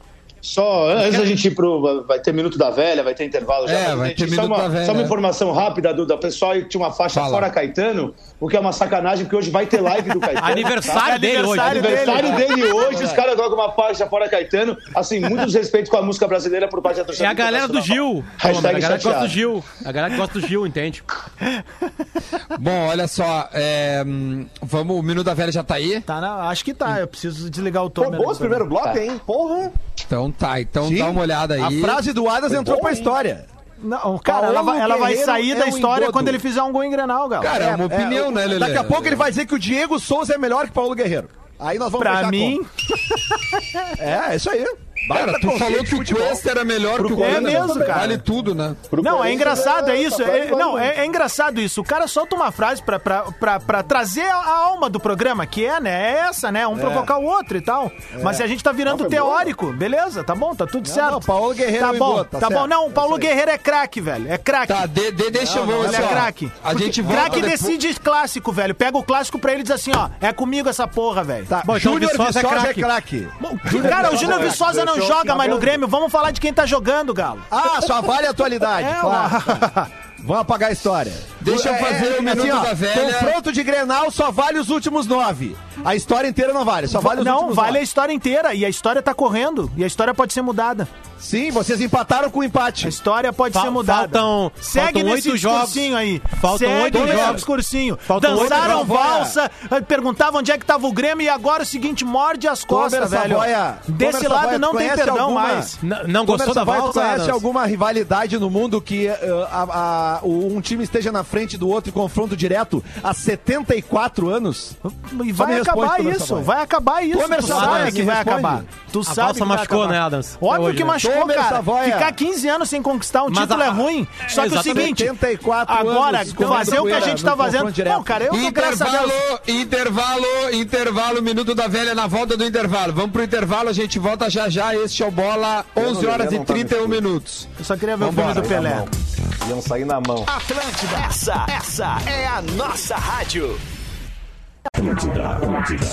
Só antes da gente ir pro. Vai ter Minuto da Velha, vai ter intervalo já. É, vai gente, ter só Minuto uma, da Velha. Só uma informação rápida, Duda. O pessoal aí tinha uma faixa Fala. fora Caetano, o que é uma sacanagem, porque hoje vai ter live do Caetano. Aniversário dele hoje. Aniversário dele hoje, os caras colocam uma faixa fora Caetano. Assim, muito desrespeito com a música brasileira por parte da torcida. É a galera do internacional. Gil. Hashtag a galera que gosta do Gil. A galera que gosta do Gil, entende? Bom, olha só, é, vamos, o Minuto da Velha já tá aí? Tá, na- acho que tá. Eu preciso desligar o Pô, Tomer. bom esse primeiro bloco, hein? Porra! Então tá, então Sim. dá uma olhada A aí. frase do Adas entrou bom, pra hein? história. Não, cara, ela vai, ela vai Guerreiro sair é da um história engodo. quando ele fizer um gol em Grenal, Gal. Cara, é uma opinião, né, Lelê? Daqui a pouco ele vai dizer que o Diego Souza é melhor que Paulo Guerreiro. Aí nós vamos Pra a mim. É, é isso aí. Cara, tu falou que o. Cuesta era melhor que o É Cuesta. mesmo, cara. Vale tudo, né? Pro Não, é Corinthians, engraçado, é isso. é- não, valendo. é, é engraçado isso. O cara solta uma frase pra, pra, pra, pra trazer a, alma do programa, que é, né? É essa, né? Um provocar o outro e tal. Mas se a gente tá virando Não, teórico, beleza, tá bom, tá tudo Não, certo. não, Paulo Guerreiro Tá é bom, engodo, tá tá, bom. Não, É o Paulo. Guerreiro é craque, velho. É craque. Tá, de, de- deixa eu ver Ele é craque. A gente volta Craque depois- decide clássico, velho. Pega o clássico pra ele e diz assim, ó, é comigo essa porra, velho. Tá, Bom, então Júnior Viçosa é é craque. Cara, o Júnior é, Viçosa não deixou joga mais no. Grêmio. Vamos falar de quem tá jogando, Galo. Ah, só vale a atualidade, É, claro. Vamos apagar a história. Deixa eu É, fazer é, o Minuto da Velha. Confronto de Grenal só vale os últimos nove. A história inteira não vale, só vale os não, últimos vale a nove. história inteira. E a história tá correndo. E a história pode ser mudada. Sim, vocês empataram com o A empate. história pode Fal- ser mudada. faltam- Segue faltam nesse discursinho aí. Faltam Segue oito jogos. discursinho. Faltam Dançaram jogos. valsa, perguntavam onde é que tava o Grêmio e agora é o seguinte, morde as costas, Tomer velho. Savoia, Desse Tomer lado Savoia, não tem perdão alguma- mais. N- não gostou da Savoia, tu volta? conhece alguma rivalidade no mundo que eh, a- a- um time esteja na frente do outro em confronto direto há 74 anos? E vai acabar isso, vai acabar isso. Tomer tu Savoia, sabe que vai responde. acabar. Tu A sabe que vai machucou, acabar. né, Adams? Óbvio Hoje, que né? machucou, Tomer cara. Savoia. Ficar 15 anos sem conquistar um Mas título a- é ruim. Só que é o seguinte, 74 agora, anos fazer o que a gente tá fazendo... Não, cara, eu tô. Intervalo, intervalo, intervalo, Minuto da Velha na volta do intervalo. Vamos pro intervalo, a gente volta já já. Este é o Bola, 11 horas e não tá no 31 escuro. minutos. Eu só queria ver Vambora, o filme do Pelé. Iam sair na mão. Atlântida, essa, essa é a nossa rádio. Atlântida, Atlântida.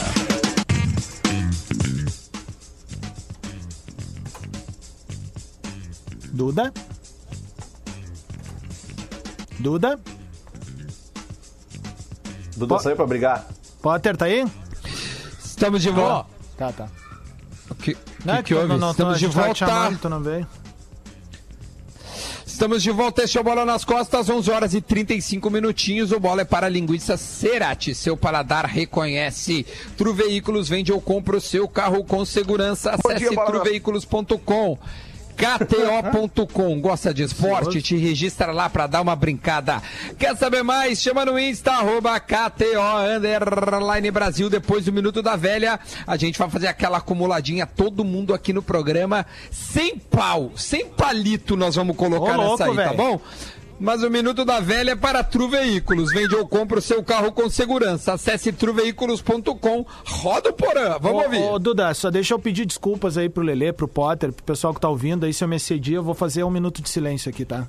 Duda? Duda? Duda saiu pra brigar. Potter, tá aí? Estamos de volta. Tá, tá. O que, Não, que, que tu houve? não- não- Estamos de volta. chamando, tu não veio. Estamos de volta, este é o Bola nas Costas, 11 horas e 35 minutinhos. O Bola é para a linguiça Cerati. Seu paladar reconhece. Tru Veículos vende ou compra o seu carro com segurança. Acesse truveículos.com. KTO.com. Gosta de esporte? Te registra lá para dar uma brincada. Quer saber mais? Chama no Insta, arroba KTO Underline Brasil. Depois do Minuto da Velha, a gente vai fazer aquela acumuladinha, todo mundo aqui no programa, sem pau, sem palito nós vamos colocar Ô, louco, nessa aí, tá velho. bom? Mas o Minuto da Velha é para Tru Veículos. Vende ou compra o seu carro com segurança. Acesse truveículos.com. Roda o porã. Vamos Ô, ouvir. Ô, Duda, só deixa eu pedir desculpas aí pro Lelê, pro Potter, pro pessoal que tá ouvindo. Aí se eu me excedi, eu vou fazer um minuto de silêncio aqui, tá?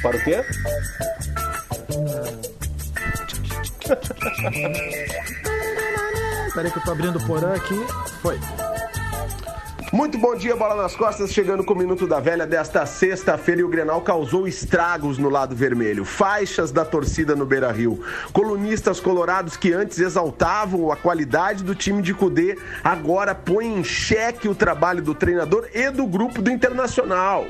Para o quê? Peraí que eu tô abrindo o porã aqui. Foi. Muito bom dia, bola nas costas, chegando com o Minuto da Velha desta sexta-feira e o Grenal causou estragos no lado vermelho. Faixas da torcida no Beira Rio. Colunistas colorados que antes exaltavam a qualidade do time de Cudê, agora põem em xeque o trabalho do treinador e do grupo do Internacional.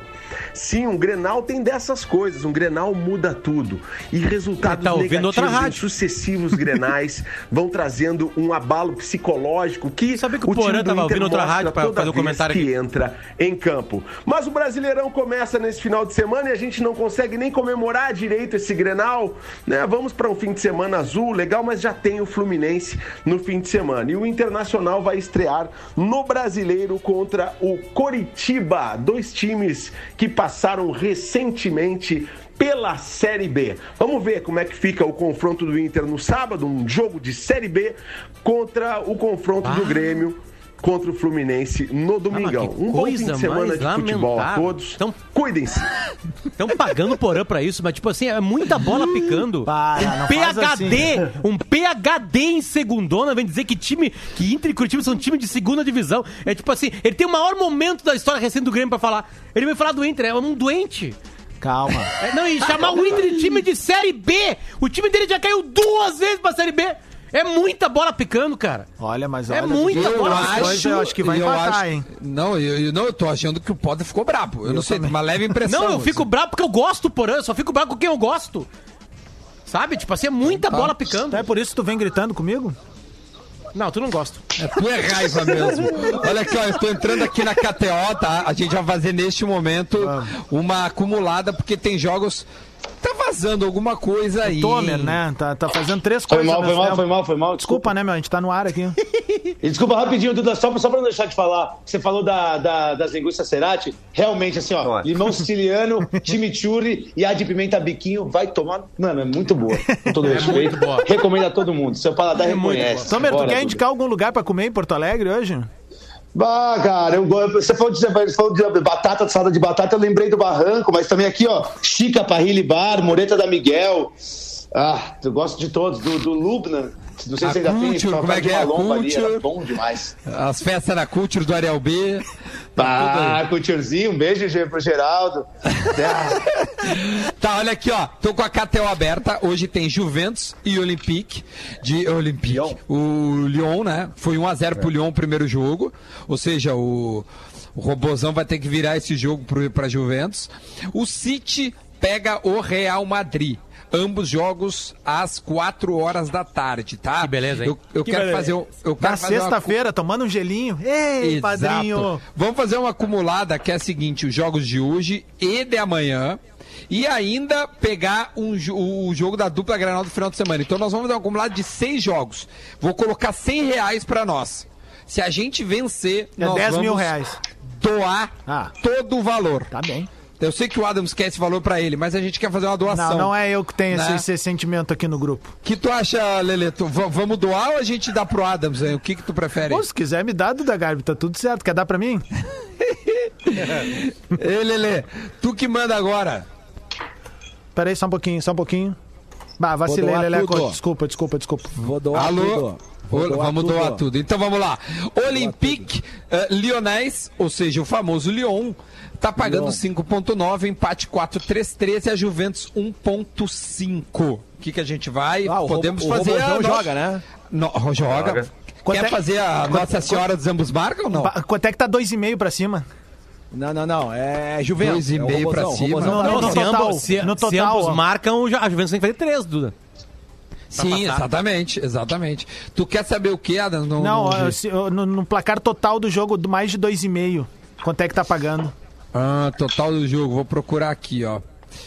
Sim, um Grenal tem dessas coisas, um Grenal muda tudo. E resultados Tá negativos em sucessivos Grenais vão trazendo um abalo psicológico que Sabe que o o Porã tava ouvindo outra rádio toda fazer o vez comentário que aqui. entra em campo. Mas o Brasileirão começa nesse final de semana e a gente não consegue nem comemorar direito esse Grenal, né? Vamos para um fim de semana azul, legal, mas já tem o Fluminense no fim de semana. E o Internacional vai estrear no Brasileiro contra o Coritiba, dois times que passaram recentemente pela Série B. Vamos ver como é que fica o confronto do Inter no sábado, um jogo de Série B contra o confronto do Grêmio contra o Fluminense no Domingão. que um bom fim coisa de semana de futebol a lamentável. todos. Então- Cuidem-se. Estão pagando porã pra isso, mas tipo assim, é muita bola picando. Para, um não faz PHD, assim. um PHD em segundona, vem dizer que time, que Inter e Curitiba são time de segunda divisão. É tipo assim, ele tem o maior momento da história recente do Grêmio pra falar. Ele vai falar do Inter, é um doente. Calma. É, não, e chamar o Inter de time de Série B. O time dele já caiu duas vezes pra Série B. É muita bola picando, cara. Olha, mas É olha. muita eu bola. acho, coisa, eu acho que vai eu empatar, acho- hein? Não, eu, eu- não, eu tô achando que o Potter ficou brabo. Eu, não sei, tem uma leve impressão. Não, eu fico assim. bravo porque eu gosto, porã. Eu só fico bravo com quem eu gosto. Sabe? Tipo assim, é muita Tá. bola picando. É por isso que tu vem gritando comigo? Não, tu não gosta. É, tu é raiva mesmo. Olha aqui, ó, eu tô entrando aqui na KTO, tá? A gente vai fazer neste momento uma acumulada, porque tem jogos. Tá vazando alguma coisa aí. Tomer, né? Tá, tá fazendo três Foi coisas. mal, foi mal, tempo. foi mal, foi mal. Desculpa, né, meu? A gente tá no ar aqui. E desculpa rapidinho, Duda, só, só pra não deixar de falar. Você falou da, da- das linguiças Cerati. Realmente, assim, ó, Olha. limão siciliano, chimichurri e a de pimenta biquinho vai tomar. Mano, é muito boa. Com todo respeito. boa. Recomendo a todo mundo. Seu paladar reconhece. Tomer, tu quer Duda. indicar algum lugar pra comer em Porto Alegre hoje? Bah, cara, eu, você falou, de, falou de batata, salada de batata, eu lembrei do Barranco, mas também aqui, ó, Chica Parrilli Bar, Moreta da Miguel. Ah, eu gosto de todos, do, do Lubna. Não sei A se ainda tem, Culture, só como é de que é? Ali, Culture. era bom demais. As festas na Culture do Ariel B. Ah, Couturezinho, um beijo pro Geraldo. Tá, olha aqui, ó. Tô com a KTO aberta. Hoje tem Juventus e Olympique. De Olympique. O Lyon, né? Foi 1x0 pro Lyon o primeiro jogo. Ou seja, o, o Robozão vai ter que virar esse jogo pro, pra Juventus. O City pega o Real Madrid. Ambos jogos às 4 horas da tarde, tá? Que beleza, hein? Eu, eu Que quero beleza. fazer um. Eu quero Na fazer uma sexta-feira, tomando um gelinho. Ei, Exato. padrinho. Vamos fazer uma acumulada que é a seguinte: os jogos de hoje e de amanhã. E ainda pegar um, o jogo da dupla Granal do final de semana. Então nós vamos dar um acumulado de seis jogos. Vou colocar 100 reais pra nós. Se a gente vencer, É nós 10 mil vamos reais. doar Ah. todo o valor. Tá bem. Eu sei que o Adams quer esse valor pra ele, mas a gente quer fazer uma doação. Não, não é eu que tenho esse, né? esse sentimento aqui no grupo. O que tu acha, Leleto? Vamos doar ou a gente dá pro Adams? Hein? O que, que tu prefere? Pô, se quiser me dar, Duda Garbi, tá tudo certo. Quer dar pra mim? Ei, Lele, tu que manda agora. Pera aí, só um pouquinho, só um pouquinho. Bah, vacilei, Leleco. tudo. Desculpa, desculpa, desculpa. Vou doar Alô? tudo. Vou doar vamos tudo. doar tudo. Então vamos lá. Olympique eh, Lyonnais, ou seja, o famoso Lyon, tá pagando Lyon. 5.9, empate 4.33 e a Juventus 1.5. O que que a gente vai? Ah, o Podemos o fazer Robozão a nossa- joga, né? No, joga. Quanto Quer é- fazer a quanto- Nossa Senhora dos Ambos Marcam ou não? Quanto é que tá 2,5 pra cima? Não, não, não. É Juventus. Dois e é o meio pra cima. Robozão Não, tá não, no se, total, ambos, se, no se total, ambos ó. marcam, a Juventus tem que fazer três, Duda. Sim, passar. exatamente, exatamente. Tu quer saber o que, Adam? No, Não, no- se- no, no placar total do jogo, do mais de 2,5. Quanto é que tá pagando? Ah, total do jogo. Vou procurar aqui, ó.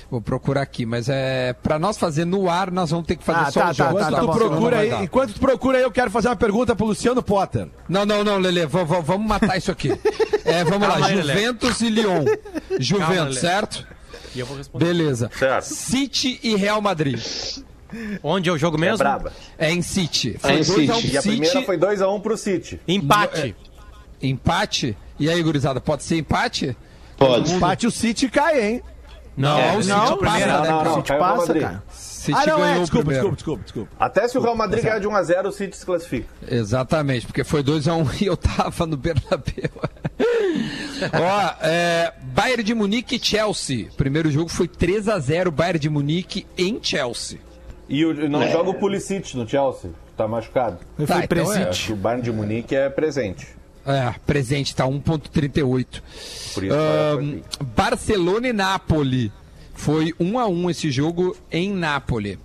Vou procurar aqui, mas é pra nós fazer no ar, nós vamos ter que fazer Ah, só tá, os tá, jogos. tá, Enquanto tá tu bom, procura aí, enquanto tu procura aí, eu quero fazer uma pergunta pro Luciano Potter. Não, não, não, Lele, vamos matar isso aqui. É, vamos Calma lá, aí, Lelê. Juventus e Lyon. Juventus, Lelê. certo? E eu vou responder. Beleza. Certo. City e Real Madrid. Onde é o jogo É mesmo? braba. É em City. É em Foi 2 a 1 City. E a primeira City, foi 2x1 pro City. Empate. empate. E aí, gurizada, pode ser empate? Pode. Empate o City cai, hein? Não, É, o City não, passa, primeira, né, não, não. City caiu pro passa, Madrid. cara. City ah, não, ganhou é. o Desculpa, primeiro. desculpa, desculpa, desculpa. Até se o Real Madrid ganhar de 1x0, o City se classifica. Exatamente, porque foi 2x1 e eu tava no Bernabéu. Ó, é, Bayern de Munique e Chelsea. Primeiro jogo foi 3x0 Bayern de Munique em Chelsea. E o- não joga o Pulisic no Chelsea, que tá machucado. Eu Tá, então é. presente. Que o Bayern de Munique é presente. É, presente, tá 1.38. Por isso Ahn, Barcelona e Nápoles. Foi 1x1 esse jogo em Nápoles.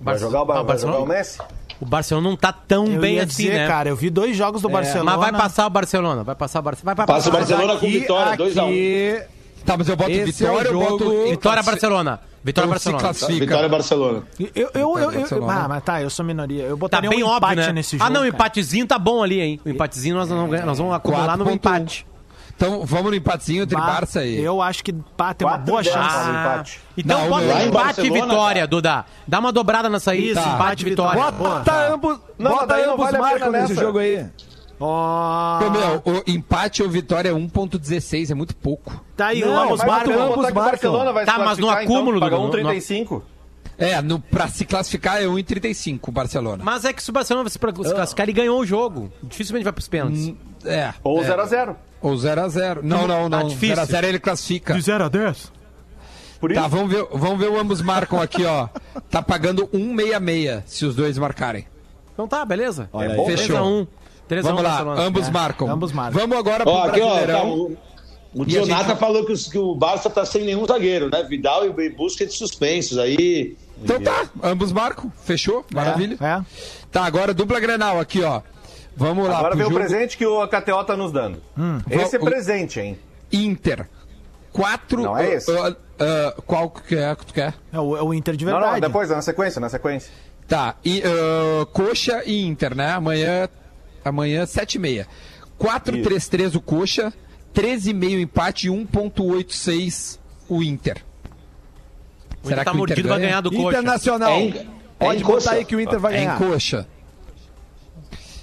vai jogar o, Ah, vai jogar Barcelona? o Messi? O Barcelona não tá tão Eu bem ia assim, dizer, né? cara, eu vi dois jogos do Barcelona. Mas vai passar o Barcelona. Vai passar o Barcelona. Vai, vai Passa o. Barcelona com Aqui- vitória, 2x1. aqui- Tá, mas eu boto Esse vitória, é o eu boto. jogo- Vitória Barcelona. Vitória Então se Barcelona. classifica. Vitória Barcelona. Eu, eu, eu, eu, Barcelona. ah, mas tá, eu sou minoria. Eu Tá botaria bem um óbvio, empate né? nesse jogo. ah, não, o empatezinho tá bom ali, hein? O empatezinho nós, não, nós vamos acumular no 4.1. empate. Então vamos no empatezinho entre Bah, Barça e. Eu acho que pá, tem uma boa chance. Ah. Então Não, bota empate e vitória, cara. Duda. Dá uma dobrada nessa aí. Isso, empate e vitória. Bota ambos, Não, bota ambos vale marcam nesse nessa. jogo aí. Ó. Ô, meu, o empate ou vitória é 1.16, é muito pouco. Tá aí, Não, ambos marcam. ambos marcam. Tá, mas no acúmulo, então, paga Dudu, no- 1,35. É, no, pra se classificar é 1,35 o Barcelona. Mas é que se o Barcelona vai se pra- se classificar, ele ganhou o jogo. Dificilmente vai pros pênaltis. É. Ou é. 0x0. Ou 0x0. Não, não, Tá não. difícil. 0x0 ele classifica. De 0 a 10. Por isso, Tá, vamos ver, vamos ver o ambos marcam aqui, ó. Tá pagando 1,66 se os dois marcarem. Então tá, beleza. Olha aí. bom. 3x1. 3x1 Vamos lá, ambos É, marcam. ambos marcam. Vamos agora pro ó, tá, Brasileirão. o, o E a gente- falou que, os- que o Barça tá sem nenhum zagueiro, né? Vidal e Busquets suspensos. Aí Então tá, ambos marcam. Fechou? Maravilha. É. Tá, agora dupla Grenal aqui, ó. Vamos lá agora vem o jogo presente que o KTO tá nos dando. Esse é O- presente, hein? Inter. Quatro... Não é esse? ah, ah, qual que é que tu quer? É o, é o Inter de Não, verdade. não, depois, na sequência, na sequência. Tá, e, ah, Coxa e Inter, né? Amanhã, amanhã 7h30. 4-3-3 o Coxa, 13,5 empate e 1.86 o Inter. O Inter tá mordido, vai ganhar do Coxa. Internacional. É em- é Pode em botar Coxa. aí que o Inter vai É em ganhar. Coxa.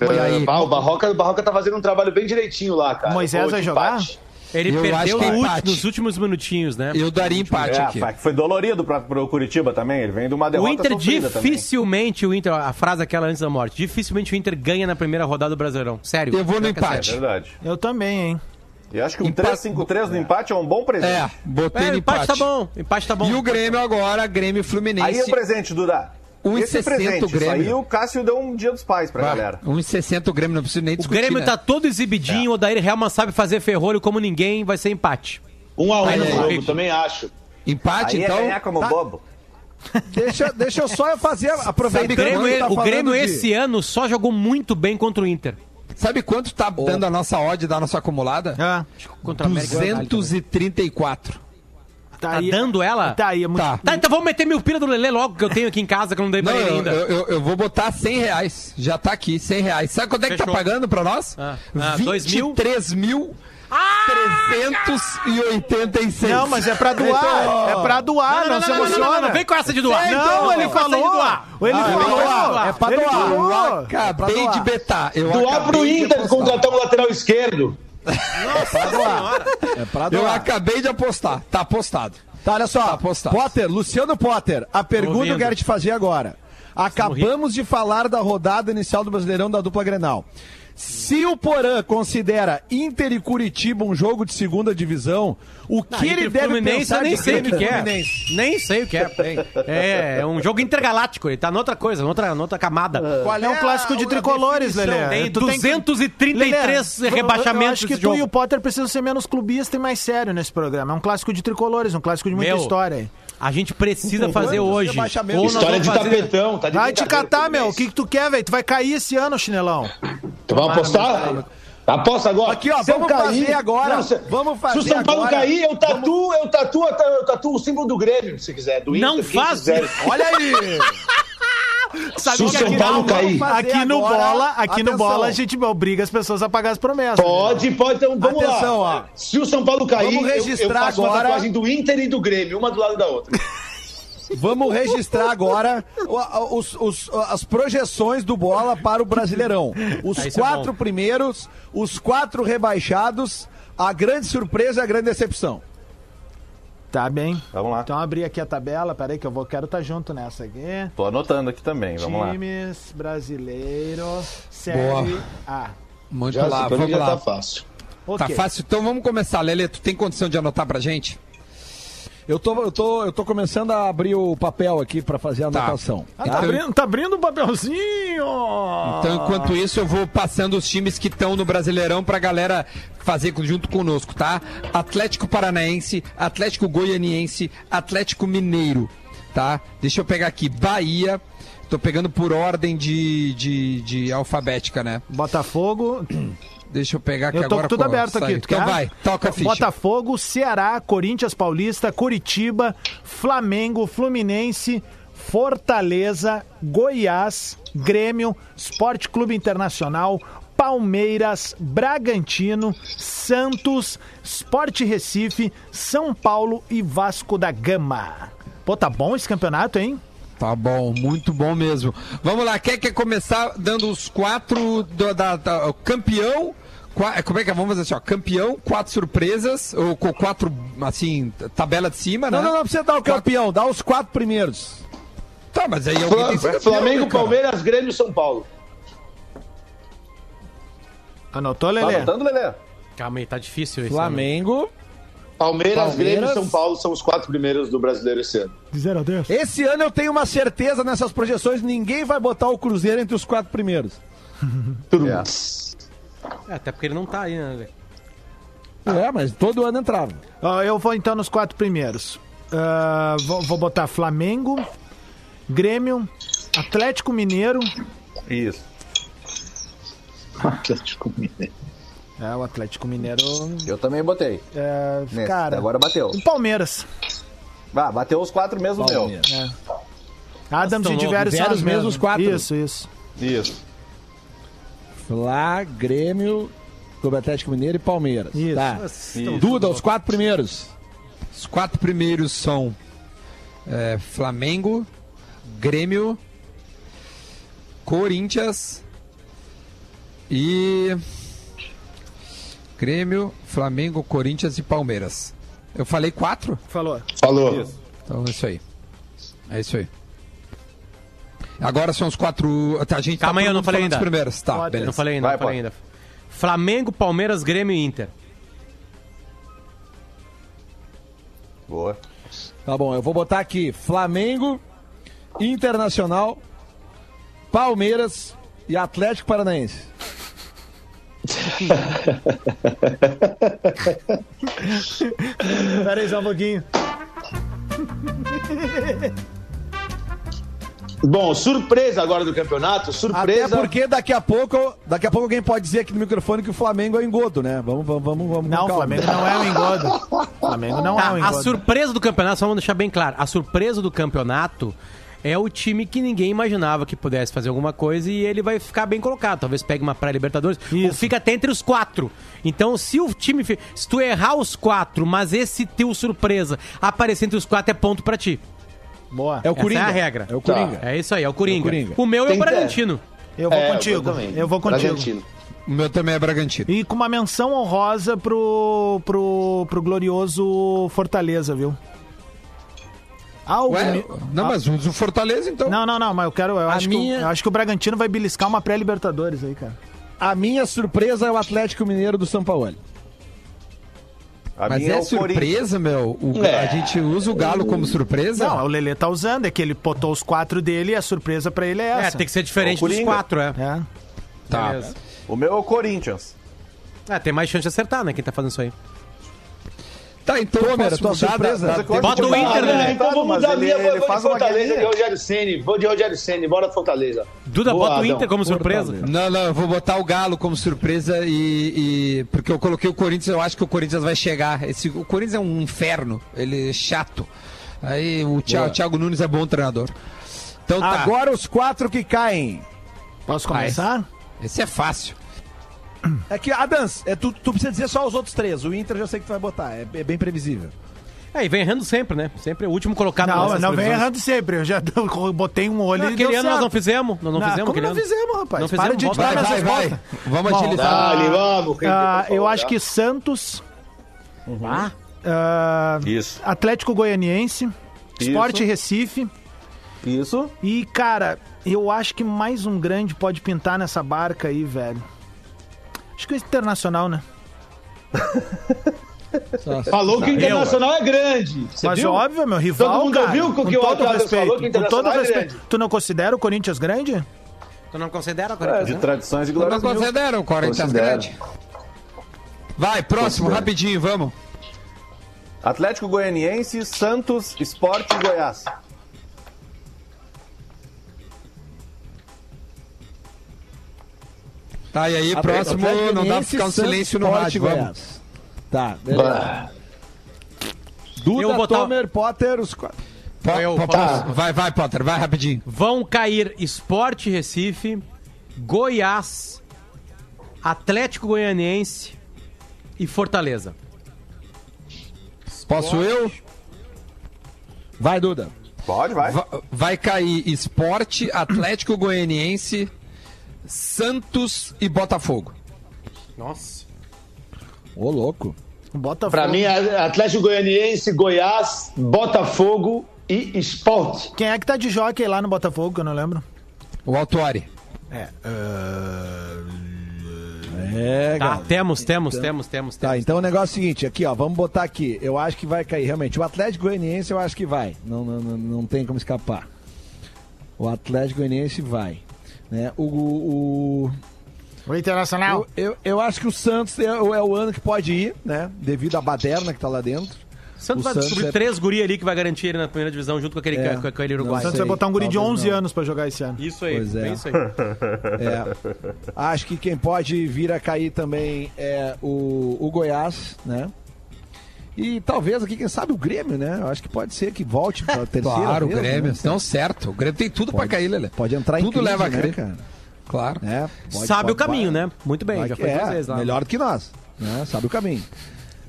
E aí? Ah, o, Barroca, o Barroca tá fazendo um trabalho bem direitinho lá, cara. Moisés vai jogar? empate. Ele Eu acho perdeu que é último- nos últimos minutinhos, né? Eu daria empate É, aqui. fa- foi dolorido pra, pro Curitiba também. Ele vem de uma O derrota Inter sofrida também. dificilmente, o Inter, a frase aquela antes da morte, dificilmente o Inter ganha na primeira rodada do Brasileirão. Sério. Eu vou no é empate. É verdade. Eu também, hein? E acho que um Empate- 3-5-3 no empate é um bom presente. É, botei. É, no empate empate. tá bom. Empate tá bom. E o Grêmio agora, Grêmio e Fluminense. Aí é presente, Duda. 1,60 Esse presente, o Grêmio. Isso aí o Cássio deu um dia dos pais pra Vai, galera. 1,60 o Grêmio, não preciso nem O discutir. Grêmio né? tá todo exibidinho, o Odair Helman sabe fazer ferrolho como ninguém, vai ser empate. Um a um Aí, no jogo, também acho. Empate, Aí então. é como bobo. Deixa, deixa eu só fazer, O aproveitando Grêmio, que tá o Grêmio de- esse ano só jogou muito bem contra o Inter. Sabe quanto tá dando a nossa odd da nossa acumulada? Ah, Contra o América. 234. Tá, Tá aí. dando ela? Tá aí, é muito. Tá. Tá, então vamos meter mil pila do Lelê logo que eu tenho aqui em casa, que eu não dei pra Não, ele eu, ainda. eu, eu- eu vou botar 100 reais. Já tá aqui, 100 reais. Sabe quanto é que tá pagando pra nós? Ah, ah, dois mil? 23 mil. 386. Não, mas é pra doar. É pra doar, não, se emociona. não, vem com essa de doar. Não, ele com essa de falou. doar. Ele Ah, falou. é pra doar, é pra Ele doar. Eu Acabei doar. de betar. Eu Doar pro Inter contratar um lateral esquerdo. Nossa senhora. É pra Eu doar. acabei de apostar. Tá apostado. Tá, olha só. Tá apostado. Potter, Luciano Potter, a pergunta ouvindo. eu quero te fazer agora. Acabamos de falar da rodada inicial do Brasileirão da dupla Grenal. Se o Porã considera Inter e Curitiba um jogo de segunda divisão, o que Ah, ele deve Fluminense, pensar eu nem de sei o que, que é. Nem sei o que é. É, é um jogo intergaláctico, ele tá noutra coisa, noutra, noutra camada. Qual É um clássico de tricolores? Lelê. Tem Tu tem que- 233 Lelê, rebaixamentos Eu acho que tu jogo. e o Potter precisam ser menos clubista e mais sério nesse programa. É um clássico de tricolores, um clássico de muita Meu, história. A gente precisa fazer Quantos hoje. Ou História de fazer- tapetão, tá de Vai te catar, meu. O que, que tu quer, velho? Tu vai cair esse ano, chinelão. Tu vai apostar? Aposta agora. Aqui, ó, Se vamos fazer agora, se- vamos fazer Se o São Paulo agora. cair, eu tatuo, eu tatuo, eu tatuo o símbolo do Grêmio, se quiser. Do Não Inter, faz quiser. Olha aí! Sabe Se o São aqui- Paulo cair. Aqui no agora, bola, aqui no atenção. bola a gente obriga as pessoas a pagar as promessas. Pode, pode. Então vamos Atenção, lá. ó. Se o São Paulo cair, Vamos eu- eu, registrar faço uma agora- tatuagem do Inter e do Grêmio, uma do lado da outra. Vamos registrar agora os- os- as projeções do bola para o Brasileirão. Os Ah, é quatro bom. primeiros, os quatro rebaixados, a grande surpresa e a grande decepção. Tá bem. Vamos lá. Então abrir aqui a tabela, peraí que eu vou, quero estar junto nessa aqui. Tô anotando aqui também, vamos lá. Times brasileiro, série A. Muito Já, lá, vamos lá. tá fácil. Tá Ok. fácil. Então vamos começar. Lele, tu tem condição de anotar pra gente? Eu tô, eu tô, eu tô começando a abrir o papel aqui para fazer a Tá. anotação. Ah, tá, abrindo, tá abrindo o papelzinho! Então, enquanto isso, eu vou passando os times que estão no Brasileirão pra galera fazer junto conosco, tá? Atlético Paranaense, Atlético Goianiense, Atlético Mineiro, tá? Deixa eu pegar aqui. Bahia. Tô pegando por ordem de, de, de alfabética, né? Botafogo. Deixa eu pegar aqui Eu tô agora. tudo aberto aqui. Tu Então quer? vai, toca a ficha. Botafogo, Ceará, Corinthians Paulista, Curitiba, Flamengo, Fluminense, Fortaleza, Goiás, Grêmio, Esporte Clube Internacional, Palmeiras, Bragantino, Santos, Esporte Recife, São Paulo e Vasco da Gama. Pô, tá bom esse campeonato, hein? Tá bom, muito bom mesmo. Vamos lá, quer, quer começar dando os quatro do, da, da- campeão? Qua- Como é que é? Vamos fazer assim, ó. Campeão, quatro surpresas, ou com quatro, assim, tabela de cima, né? Não, não, não precisa dar o campeão, dá os quatro primeiros. Tá, mas aí alguém tem ser campeão, Flamengo, né? Palmeiras, Grêmio e São Paulo. Anotou, Tá Lelê? anotando, Lelê? Calma aí, tá difícil isso. Flamengo. Palmeiras, Palmeiras. Grêmio e São Paulo são os quatro primeiros do brasileiro esse ano. De 0 a 10. Esse ano eu tenho uma certeza nessas projeções, ninguém vai botar o Cruzeiro entre os quatro primeiros. Tudo É. É, até porque ele não tá aí, né? É, mas todo ano entrava. Ó, eu vou então nos quatro primeiros. Ah, vou, vou botar Flamengo, Grêmio, Atlético Mineiro. Isso. Atlético Mineiro. É, o Atlético Mineiro. Eu também botei. É, Nesse. cara. Agora bateu. E Palmeiras. Ah, bateu os quatro mesmo meu. Palmeiras. Adams e Diveres louco. são os Tiveram os mesmos mesmos quatro. Isso, isso. Isso. Flá, Grêmio, Clube Atlético Mineiro e Palmeiras. Isso. Tá. Então, Duda, os quatro primeiros. Os quatro primeiros são é, Flamengo, Grêmio, Corinthians e. Grêmio, Flamengo, Corinthians e Palmeiras. Eu falei quatro? Falou. Falou. Então é isso aí. É isso aí. Agora são os quatro. tá, A gente Calma aí, todo eu não falei ainda. dos primeiros. Tá, Pode, Eu beleza. não falei ainda, Vai, não falei pode. ainda. Flamengo, Palmeiras, Grêmio e Inter. Boa. Tá bom, eu vou botar aqui Flamengo, Internacional, Palmeiras e Atlético Paranaense. Pera aí só um pouquinho. Bom, surpresa agora do campeonato. Até Surpresa. porque daqui a pouco, daqui a pouco alguém pode dizer aqui no microfone que o Flamengo é engodo, né? Vamos, vamos, vamos, vamos Não, o. Flamengo não é um engodo. O Flamengo não é Tá, um a engodo. surpresa do campeonato, só vamos deixar bem claro. A surpresa do campeonato é o time que ninguém imaginava que pudesse fazer alguma coisa e ele vai ficar bem colocado. Talvez pegue uma pré-Libertadores. Ou fica até entre os quatro. Então, se o time. Se tu errar os quatro, mas esse teu surpresa aparecer entre os quatro, é ponto pra ti. Boa. É o Essa Coringa. é a regra. É o Coringa. É isso aí, é o Coringa. É o Coringa. O meu é o que- Bragantino. Eu vou É, contigo. também. Eu vou contigo. Bragantino. O meu também é Bragantino. E com uma menção honrosa pro, pro, pro glorioso Fortaleza, viu? Algo Ué, me- não, mas o do Fortaleza, então. Não, não, não, mas eu quero. Eu A acho, que, minha- o- eu acho que o Bragantino vai beliscar uma pré-Libertadores aí, cara. A minha surpresa é o Atlético Mineiro do São Paulo. A Mas minha é o Corinthians. surpresa, meu. O- É. A gente usa o Galo como surpresa? Não, o Lelê tá usando, é que ele botou os quatro dele e a surpresa pra ele é É, essa. tem que ser diferente É dos quatro, é. É. Tá. Beleza. O meu é o Corinthians. É, tem mais chance de acertar, né? Quem tá fazendo isso aí. Tá, então Tomer, tua surpresa. da- da- Bota Bota o Inter, não, né? então vou mudar a ele- minha, vou, ele vou de faz uma Fortaleza de Rogério Ceni. Vou de Rogério Ceni, bora Fortaleza. Duda, Boa, bota o Adão. Inter como surpresa. Não, não, eu vou botar o Galo como surpresa e, e- Porque eu coloquei o Corinthians, eu acho que o Corinthians vai chegar. Esse, o Corinthians é um inferno, ele é chato. Aí o Thiago, Thiago Nunes é bom treinador. Então tá. Agora os quatro que caem. Posso começar? Esse é fácil. É que, Adams, é, tu, tu precisa dizer só os outros três. O Inter eu já sei que tu vai botar. É, é bem previsível. É, e vem errando sempre, né? Sempre é o último colocado Não, não vem errando sempre. Eu já eu botei um olho Não, e aquele nós não fizemos. Nós não, fizemos como aquele não ano. fizemos, rapaz? Não Para fizemos, de editar pra Vai, vai, vai. Vamos Bom, agilizar. Dale, vamos. quem Ah, eu acho tá? que Santos, Ah, ah, Isso. Atlético Goianiense, Sport Isso. Recife Isso. e, cara, eu acho que mais um grande pode pintar nessa barca aí, velho. Acho que o Internacional, né? Falou que o Internacional é grande. Você Mas viu? óbvio, meu rival, Todo mundo cara. ouviu o com que o todo respeito, falou que o com todo Internacional é respeito. grande. Tu não considera o Corinthians grande? tu não considera É, Corinthians, de né? tradições e não glórias mil. considero o Corinthians Considero. grande. Vai, próximo, Considero. rapidinho, vamos. Atlético Goianiense, Santos, Sport e Goiás. Tá, e aí, próximo, Atlético não dá pra ficar um silêncio no Sport, rádio, vamos. Goiás. Tá, beleza. Duda, Eu vou Tomer, Potter, os quatro. Eu- tá. Vai, vai, Potter, vai rapidinho. Vão cair Sport Recife, Goiás, Atlético Goianiense e Fortaleza. Posso eu? Vai, Duda. Pode, vai. Va- vai cair Esporte, Atlético Goianiense, Santos e Botafogo. Nossa. Ô, louco. Botafogo. Pra mim, é Atlético Goianiense, Goiás, Botafogo e Esporte. Quem é que tá de jockey lá no Botafogo, que eu não lembro? O Autuari. É. É, Tá, galera. temos, temos, temos, temos, Tá, temos. então o negócio é o seguinte, aqui, ó, vamos botar aqui. Eu acho que vai cair, realmente. O Atlético Goianiense eu acho que vai. Não, não, não, não tem como escapar. O Atlético Goianiense vai. Né? O, o, O Internacional. eu, eu, eu acho que o Santos é, o- é o ano que pode ir, né? Devido à baderna que tá lá dentro. Santos o vai Santos descobrir é- três guri ali que vai garantir ele na primeira divisão junto com aquele, É, com, aquele não O uruguaio. Santos vai botar um guri de talvez 11 não. anos pra jogar esse ano. Isso aí, Pois é. é isso aí. É. Acho que quem pode vir a cair também é o, o Goiás, né? E talvez aqui, quem sabe, o Grêmio, né? Eu acho que pode ser que volte pra terceira Claro, o Grêmio. né? Não, certo. O Grêmio tem tudo pra cair, Lelê. Pode entrar em Tudo leva a né, crer. cara? Claro. É, pode- Sabe pode- o caminho, vai- né? Muito bem, vai- já foi é, duas vezes lá. melhor do que nós, né? Sabe o caminho.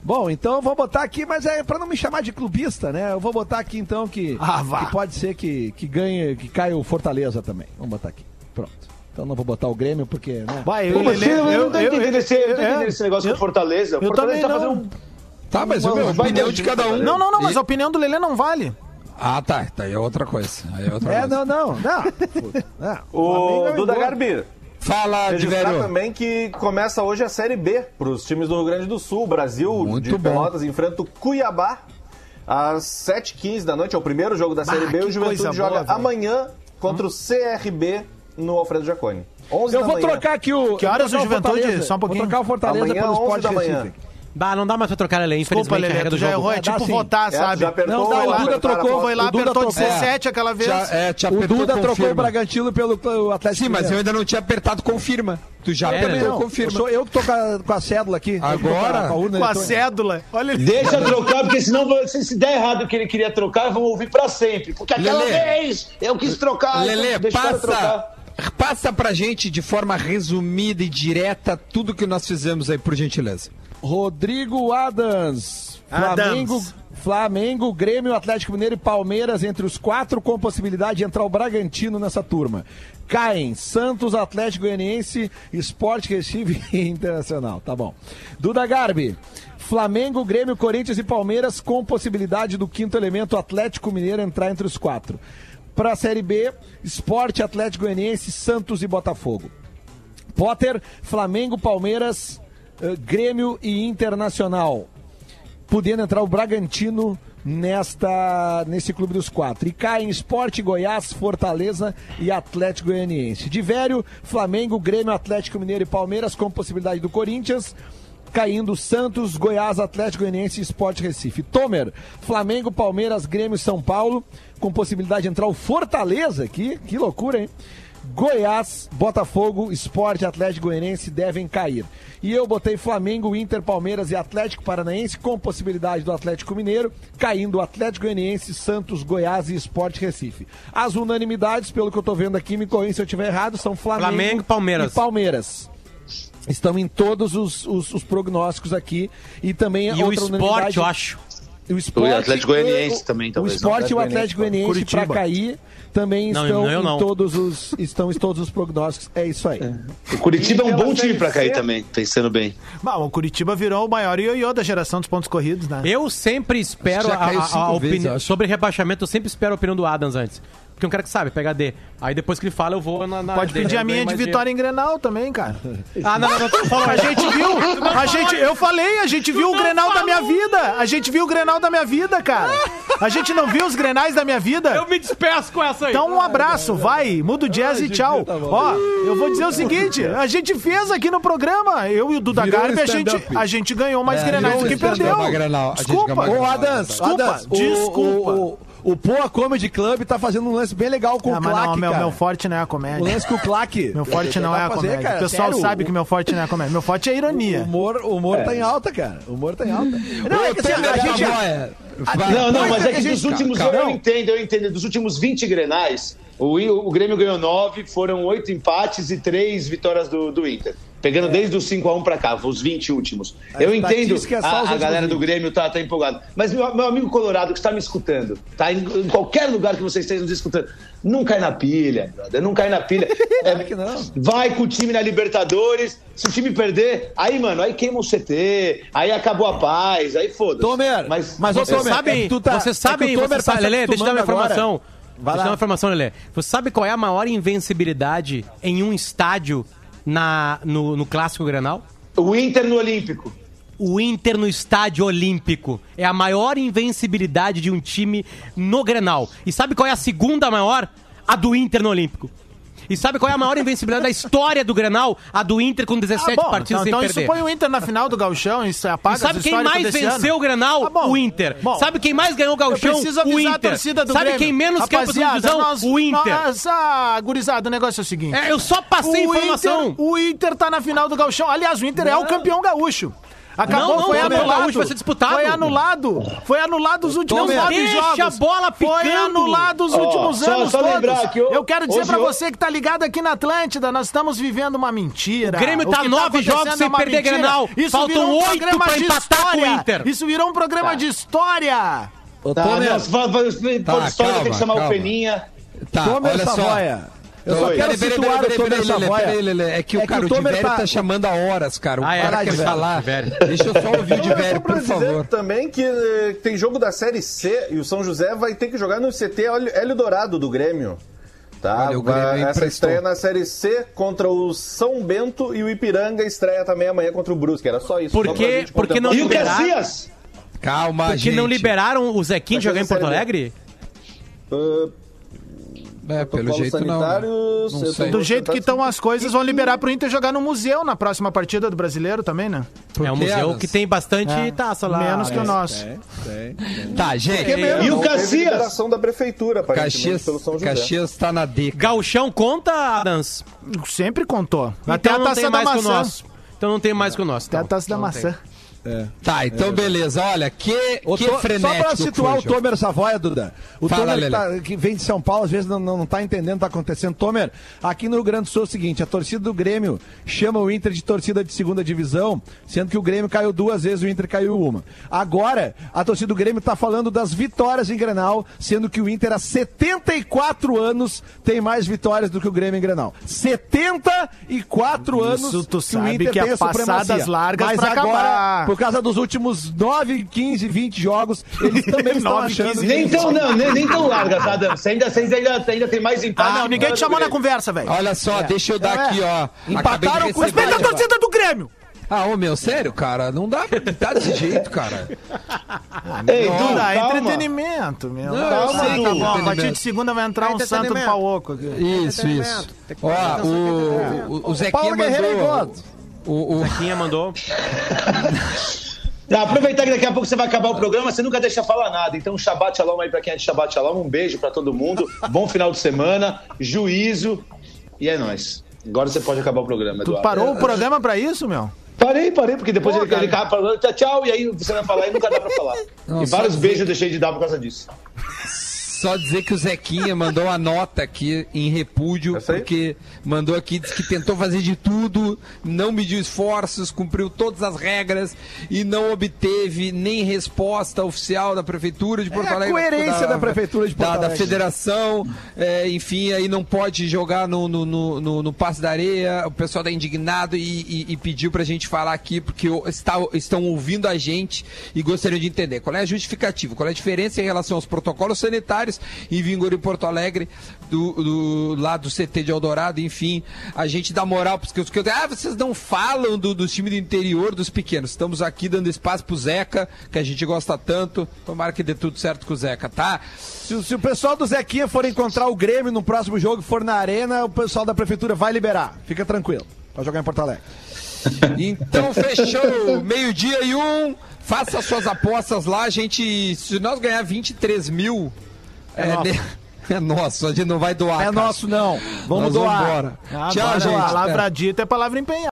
Bom, então eu vou botar aqui, mas é pra não me chamar de clubista, né? Eu vou botar aqui então que, Ah, que pode ser que, que ganhe, que caia o Fortaleza também. Vamos botar aqui. Pronto. Então não vou botar o Grêmio porque, né? Vai, eu, Como assim? Eu, eu, não tô entendendo esse, eu é, entendendo esse negócio eu- com Fortaleza. eu Fortaleza também tá fazendo um... Tá, mas Uma- meu, vai opinião de cada um. Não, não, não, mas E- a opinião do Lelê não vale. Ah, tá. Tá, aí é outra coisa. Aí é outra É, coisa. não, não, não. não. O Duda Garbi. Fala, de Registrar também que começa hoje a Série B para os times do Rio Grande do Sul. O Brasil Muito de bom. Pelotas enfrenta o Cuiabá às 7h15 da noite. É o primeiro jogo da Série B. O Juventude joga boa, amanhã contra o CRB no Alfredo Jaconi. 11 Eu da vou manhã. trocar aqui o. Que horas o Juventude? Fortaleza. Só um pouquinho. Vou trocar o Fortaleza Amanhã, pelo 11 Sport da manhã. Recife. Bah, não dá mais pra trocar Lelê, Desculpa, infelizmente, a Lelê, regra tu do já jogo. errou, é É, dá tipo sim. votar, É, sabe? já apertou Não, o lá, Duda apertaram a trocou. Foi lá, O Duda apertou trocou. 17 aquela vez. Já, é, te O apertou, Duda trocou o confirma. Bragantino pelo pelo Atlético Sim, mas eu Mineiro. ainda não tinha apertado confirma. Tu já É, apertou? Não, confirma. Eu, sou eu que tô com a, com a cédula aqui. Agora? Eu que tô com a urna Com a eletrônica. cédula. Olha ele. Deixa trocar, porque senão vai- se, se der errado o que ele queria trocar, vão ouvir pra sempre. Porque aquela Lelê. vez eu quis trocar. Lelê, então deixa o cara passa, trocar. passa pra gente de forma resumida e direta tudo que nós fizemos aí, por gentileza. Rodrigo Adams. Flamengo, Adams. Flamengo, Grêmio, Atlético Mineiro e Palmeiras entre os quatro com possibilidade de entrar o Bragantino nessa turma. Caem Santos, Atlético Goianiense, Esporte Recife e Internacional. Tá bom. Duda Garbi. Flamengo, Grêmio, Corinthians e Palmeiras com possibilidade do quinto elemento Atlético Mineiro entrar entre os quatro. Para a Série B, Esporte, Atlético Goianiense, Santos e Botafogo. Potter, Flamengo, Palmeiras, Grêmio e Internacional. Podendo entrar o Bragantino nesta nesse clube dos quatro. E caem Esporte, Goiás, Fortaleza e Atlético Goianiense. De Vério, Flamengo, Grêmio, Atlético Mineiro e Palmeiras com possibilidade do Corinthians. Caindo Santos, Goiás, Atlético Goianiense e Sport Recife. Tomer, Flamengo, Palmeiras, Grêmio e São Paulo, com possibilidade de entrar o Fortaleza aqui. Que loucura, hein? Goiás, Botafogo, Esporte, Atlético Goianiense devem cair. E eu botei Flamengo, Inter, Palmeiras e Atlético Paranaense com possibilidade do Atlético Mineiro, caindo Atlético Goianiense, Santos, Goiás e Esporte Recife. As unanimidades, pelo que eu tô vendo aqui, me corrija se eu estiver errado, são Flamengo, Flamengo e Palmeiras. e Palmeiras. Estão em todos os, os- os prognósticos aqui. E também E o esporte, eu acho. O esporte, O Atlético Goianiense o- também, O talvez, esporte e o. Atlético Goianiense para cair também Não, estão eu não. em todos os estão em todos os prognósticos. É isso aí. O Curitiba é um bom time pra Série cair C? também, pensando bem. Bom, o Curitiba virou o maior ioiô da geração dos pontos corridos, né? Eu sempre espero a, a- a opinião. sobre rebaixamento, eu sempre espero a opinião do Adams antes. Porque é um cara que sabe, pega D. Aí depois que ele fala, eu vou na. na Pode D, pedir eu a minha de vitória em Grenal também, cara. Ah, não, não, não. tu falou. A gente viu, a gente, eu falei, a gente viu o Grenal da minha vida. A gente viu o Grenal da minha vida, cara. A gente não viu os Grenais da minha vida. Eu me despeço com essa aí. Então um abraço, vai, muda o jazz e tchau. Ó, eu vou dizer o seguinte, a gente fez aqui no programa, eu e o Duda Virou Garbi, a gente, a gente ganhou mais Grenais do que perdeu. Desculpa. Ô, Adams, Desculpa, desculpa. O, o, o Poa Comedy Club tá fazendo um lance bem legal com Ah, o mas Claque, não, meu, cara. meu forte não é a O comédia. lance com o Claque. Meu forte não é a fazer, comédia. cara, o pessoal sério, sabe o- que meu forte não é a comédia. Meu forte é a O ironia. humor, o humor tá em alta, cara. O humor tá em alta. Não, é que assim, a gente... Vai. Não, não, mas é que gente- dos últimos, calma. eu entendo, eu entendo, dos últimos 20 grenais, O, o Grêmio ganhou nove, foram oito empates e três vitórias do, do Inter. Pegando desde os 5x1 pra cá, os 20 últimos. A Eu entendo, é a, a galera do 20. Grêmio tá, tá empolgado. Mas meu, meu amigo Colorado que está me escutando, tá em, em qualquer lugar que vocês estejam nos escutando, não cai na pilha, brother, não cai na pilha. É, que não. Vai com o time na Libertadores, se o time perder, aí, mano, aí queima o CT, aí acabou a paz, aí foda-se. Tomer, mas, mas, Você Tomer, sabe, é que tu tá- você é sabe, o Tomer você sabe, Lelê, deixa eu dar uma agora. informação. Vai Deixa eu dar uma informação, Lelê. Você sabe qual é a maior invencibilidade em um estádio na, no, no Clássico Granal? O Inter no Olímpico. O Inter no Estádio Olímpico. É a maior invencibilidade de um time no Grenal. E sabe qual é a segunda maior? A do Inter no Olímpico. E sabe qual é a maior invencibilidade da história do Grenal? A do Inter com 17 Ah, bom, partidas então, sem então perder. isso põe o Inter na final do Gauchão, isso apaga E sabe quem mais venceu o Grenal? Ah, o Inter. Bom. sabe quem mais ganhou o Gauchão? O Inter. torcida do sabe Grêmio. quem menos quer a Rapaziada, divisão? o Inter. Ah, gurizada, o negócio é o seguinte. É, eu só passei o informação. Inter, o Inter tá na final do Gauchão. Aliás, o Inter é o campeão gaúcho. Acabou, Não, não, foi o anulado. gaúcho vai ser disputado. Foi anulado. Foi anulado os últimos Não nove deixa jogos. a bola Foi picando. anulado os últimos só- anos só todos. que o- Eu quero dizer pra o- você que tá ligado aqui na Atlântida, nós estamos vivendo uma mentira. O Grêmio tá que nove acontecendo jogos é sem uma perder mentira. Grenal. Isso Faltam virou um oito programa pra de empatar com o história. Inter. Isso virou um programa Tá. de história. Ô, Tá, for, for, for Tá, história, tem que calma, chamar calma. o Peninha. Tá, Tomer olha só. Eu só Oi. quero Peraí, situar peraí, o Tomer peraí, Lelê, Savoia. peraí, Lelê. É que o cara, o Diverio tá chamando há horas, cara. O Ah, é, cara quer Diverio, falar. Diverio. Deixa eu só ouvir o é Diverio, pra por dizer favor. também que eh, tem jogo da Série C e o São José vai ter que jogar no CT Hélio Dourado do Grêmio. Tá? Olha, Vai- essa emprestou. estreia na Série C contra o São Bento e o Ipiranga estreia também amanhã contra o Brusque. Era só isso. Por Porque não E o Caxias? Calma, Porque gente. não liberaram o Vai jogar em fazer Porto. Alegre? Uh, É, pelo jeito não. sanitário, Não sei. Do jeito que estão as coisas, vão liberar pro Inter jogar no museu na próxima partida do brasileiro também, né? Por é um museu Adas? que tem bastante taça lá. Menos que o É. nosso. Tá, gente. E o Caxias? da prefeitura, Caxias, pelo São José. Caxias tá na D. Gauchão conta, Adams? Sempre contou. Até Então a não taça da mais que o maçã. nosso. Então não tem mais que o nosso. Até a então. taça da Não maçã. Tá, então beleza. Olha, que, Ô, que To- frenético. Só pra que situar o. Tomer Savoia, Duda. O Fala, Tomer Lelê. tá- que vem de São Paulo, às vezes não, não, não tá entendendo o que tá acontecendo. Tomer, aqui no Rio Grande do Sul é o seguinte: a torcida do Grêmio chama o Inter de torcida de segunda divisão, sendo que o Grêmio caiu duas vezes, o Inter caiu uma. Agora, a torcida do Grêmio tá falando das vitórias em Grenal, sendo que o Inter há 74 anos tem mais vitórias do que o Grêmio em Grenal. 74 Isso anos tu que o sabe Inter que é tem a supremacia. passadas largas Mas pra agora, acabar. Por causa dos últimos 9, 15, 20 jogos, eles também estão 9, achando. 15, Nem tão, não, nem, nem tão larga, tá, Dan? Você ainda, vocês ainda, ainda tem mais empate. Ah, não, ninguém te chamou na conversa, velho. Olha só, deixa eu dar É. aqui, ó. Empataram com- Respeita a torcida do Grêmio! Ah, ô meu, sério, cara? Não dá pra gritar desse jeito, cara. Ei, Não, Duda, dá calma. entretenimento, meu. Não, Calma, sei tá é bom. A partir de segunda vai entrar um santo entretenimento. pau oco aqui. Isso, isso. Ó, o, o, o Zequinha Paulo Guerreiro é mandou... O, o, Zequinha mandou. Tá, aproveitar que daqui a pouco você vai acabar o programa, você nunca deixa falar nada. Então, Shabbat Shalom aí pra quem é de Shabbat Shalom. Um beijo pra todo mundo. Bom final de semana, juízo. E é nóis. Agora você pode acabar o programa, Tu Eduardo. parou o programa pra isso, meu? Parei, parei, porque depois Pô, ele, cara. ele acaba falando tchau, tchau, e aí você vai falar e nunca dá pra falar. Não, e vários beijos eu deixei de dar por causa disso. Só dizer que o Zequinha mandou uma nota aqui em repúdio, porque mandou aqui, disse que tentou fazer de tudo, não mediu esforços, cumpriu todas as regras e não obteve nem resposta oficial da Prefeitura de Porto É a Alegre. coerência da Prefeitura de Porto da, da Alegre. Federação, é, enfim, aí não pode jogar no, no, no, no, no Passe da Areia, o pessoal tá indignado e, e, e pediu pra gente falar aqui, porque está, estão ouvindo a gente e gostariam de entender qual é a justificativa, qual é a diferença em relação aos protocolos sanitários em vigor em Porto Alegre, do, do, lá do CT de Eldorado, enfim, a gente dá moral porque os que ah, vocês não falam do, do time do interior, dos pequenos. Estamos aqui dando espaço pro Zeca, que a gente gosta tanto. Tomara que dê tudo certo com o Zeca, tá? Se, o- se o pessoal do Zequinha for encontrar o Grêmio no próximo jogo e for na arena, o pessoal da prefeitura vai liberar. Fica tranquilo. Vai jogar em Porto Alegre. Então fechou, meio-dia e um. Faça suas apostas lá, gente. Se nós ganhar 23 mil. É, nosso. ne- é nosso, a gente não vai doar. É cara. nosso não. Vamos Nós doar. embora. Ah, Tchau, gente. Palavra dita é palavra empenhada.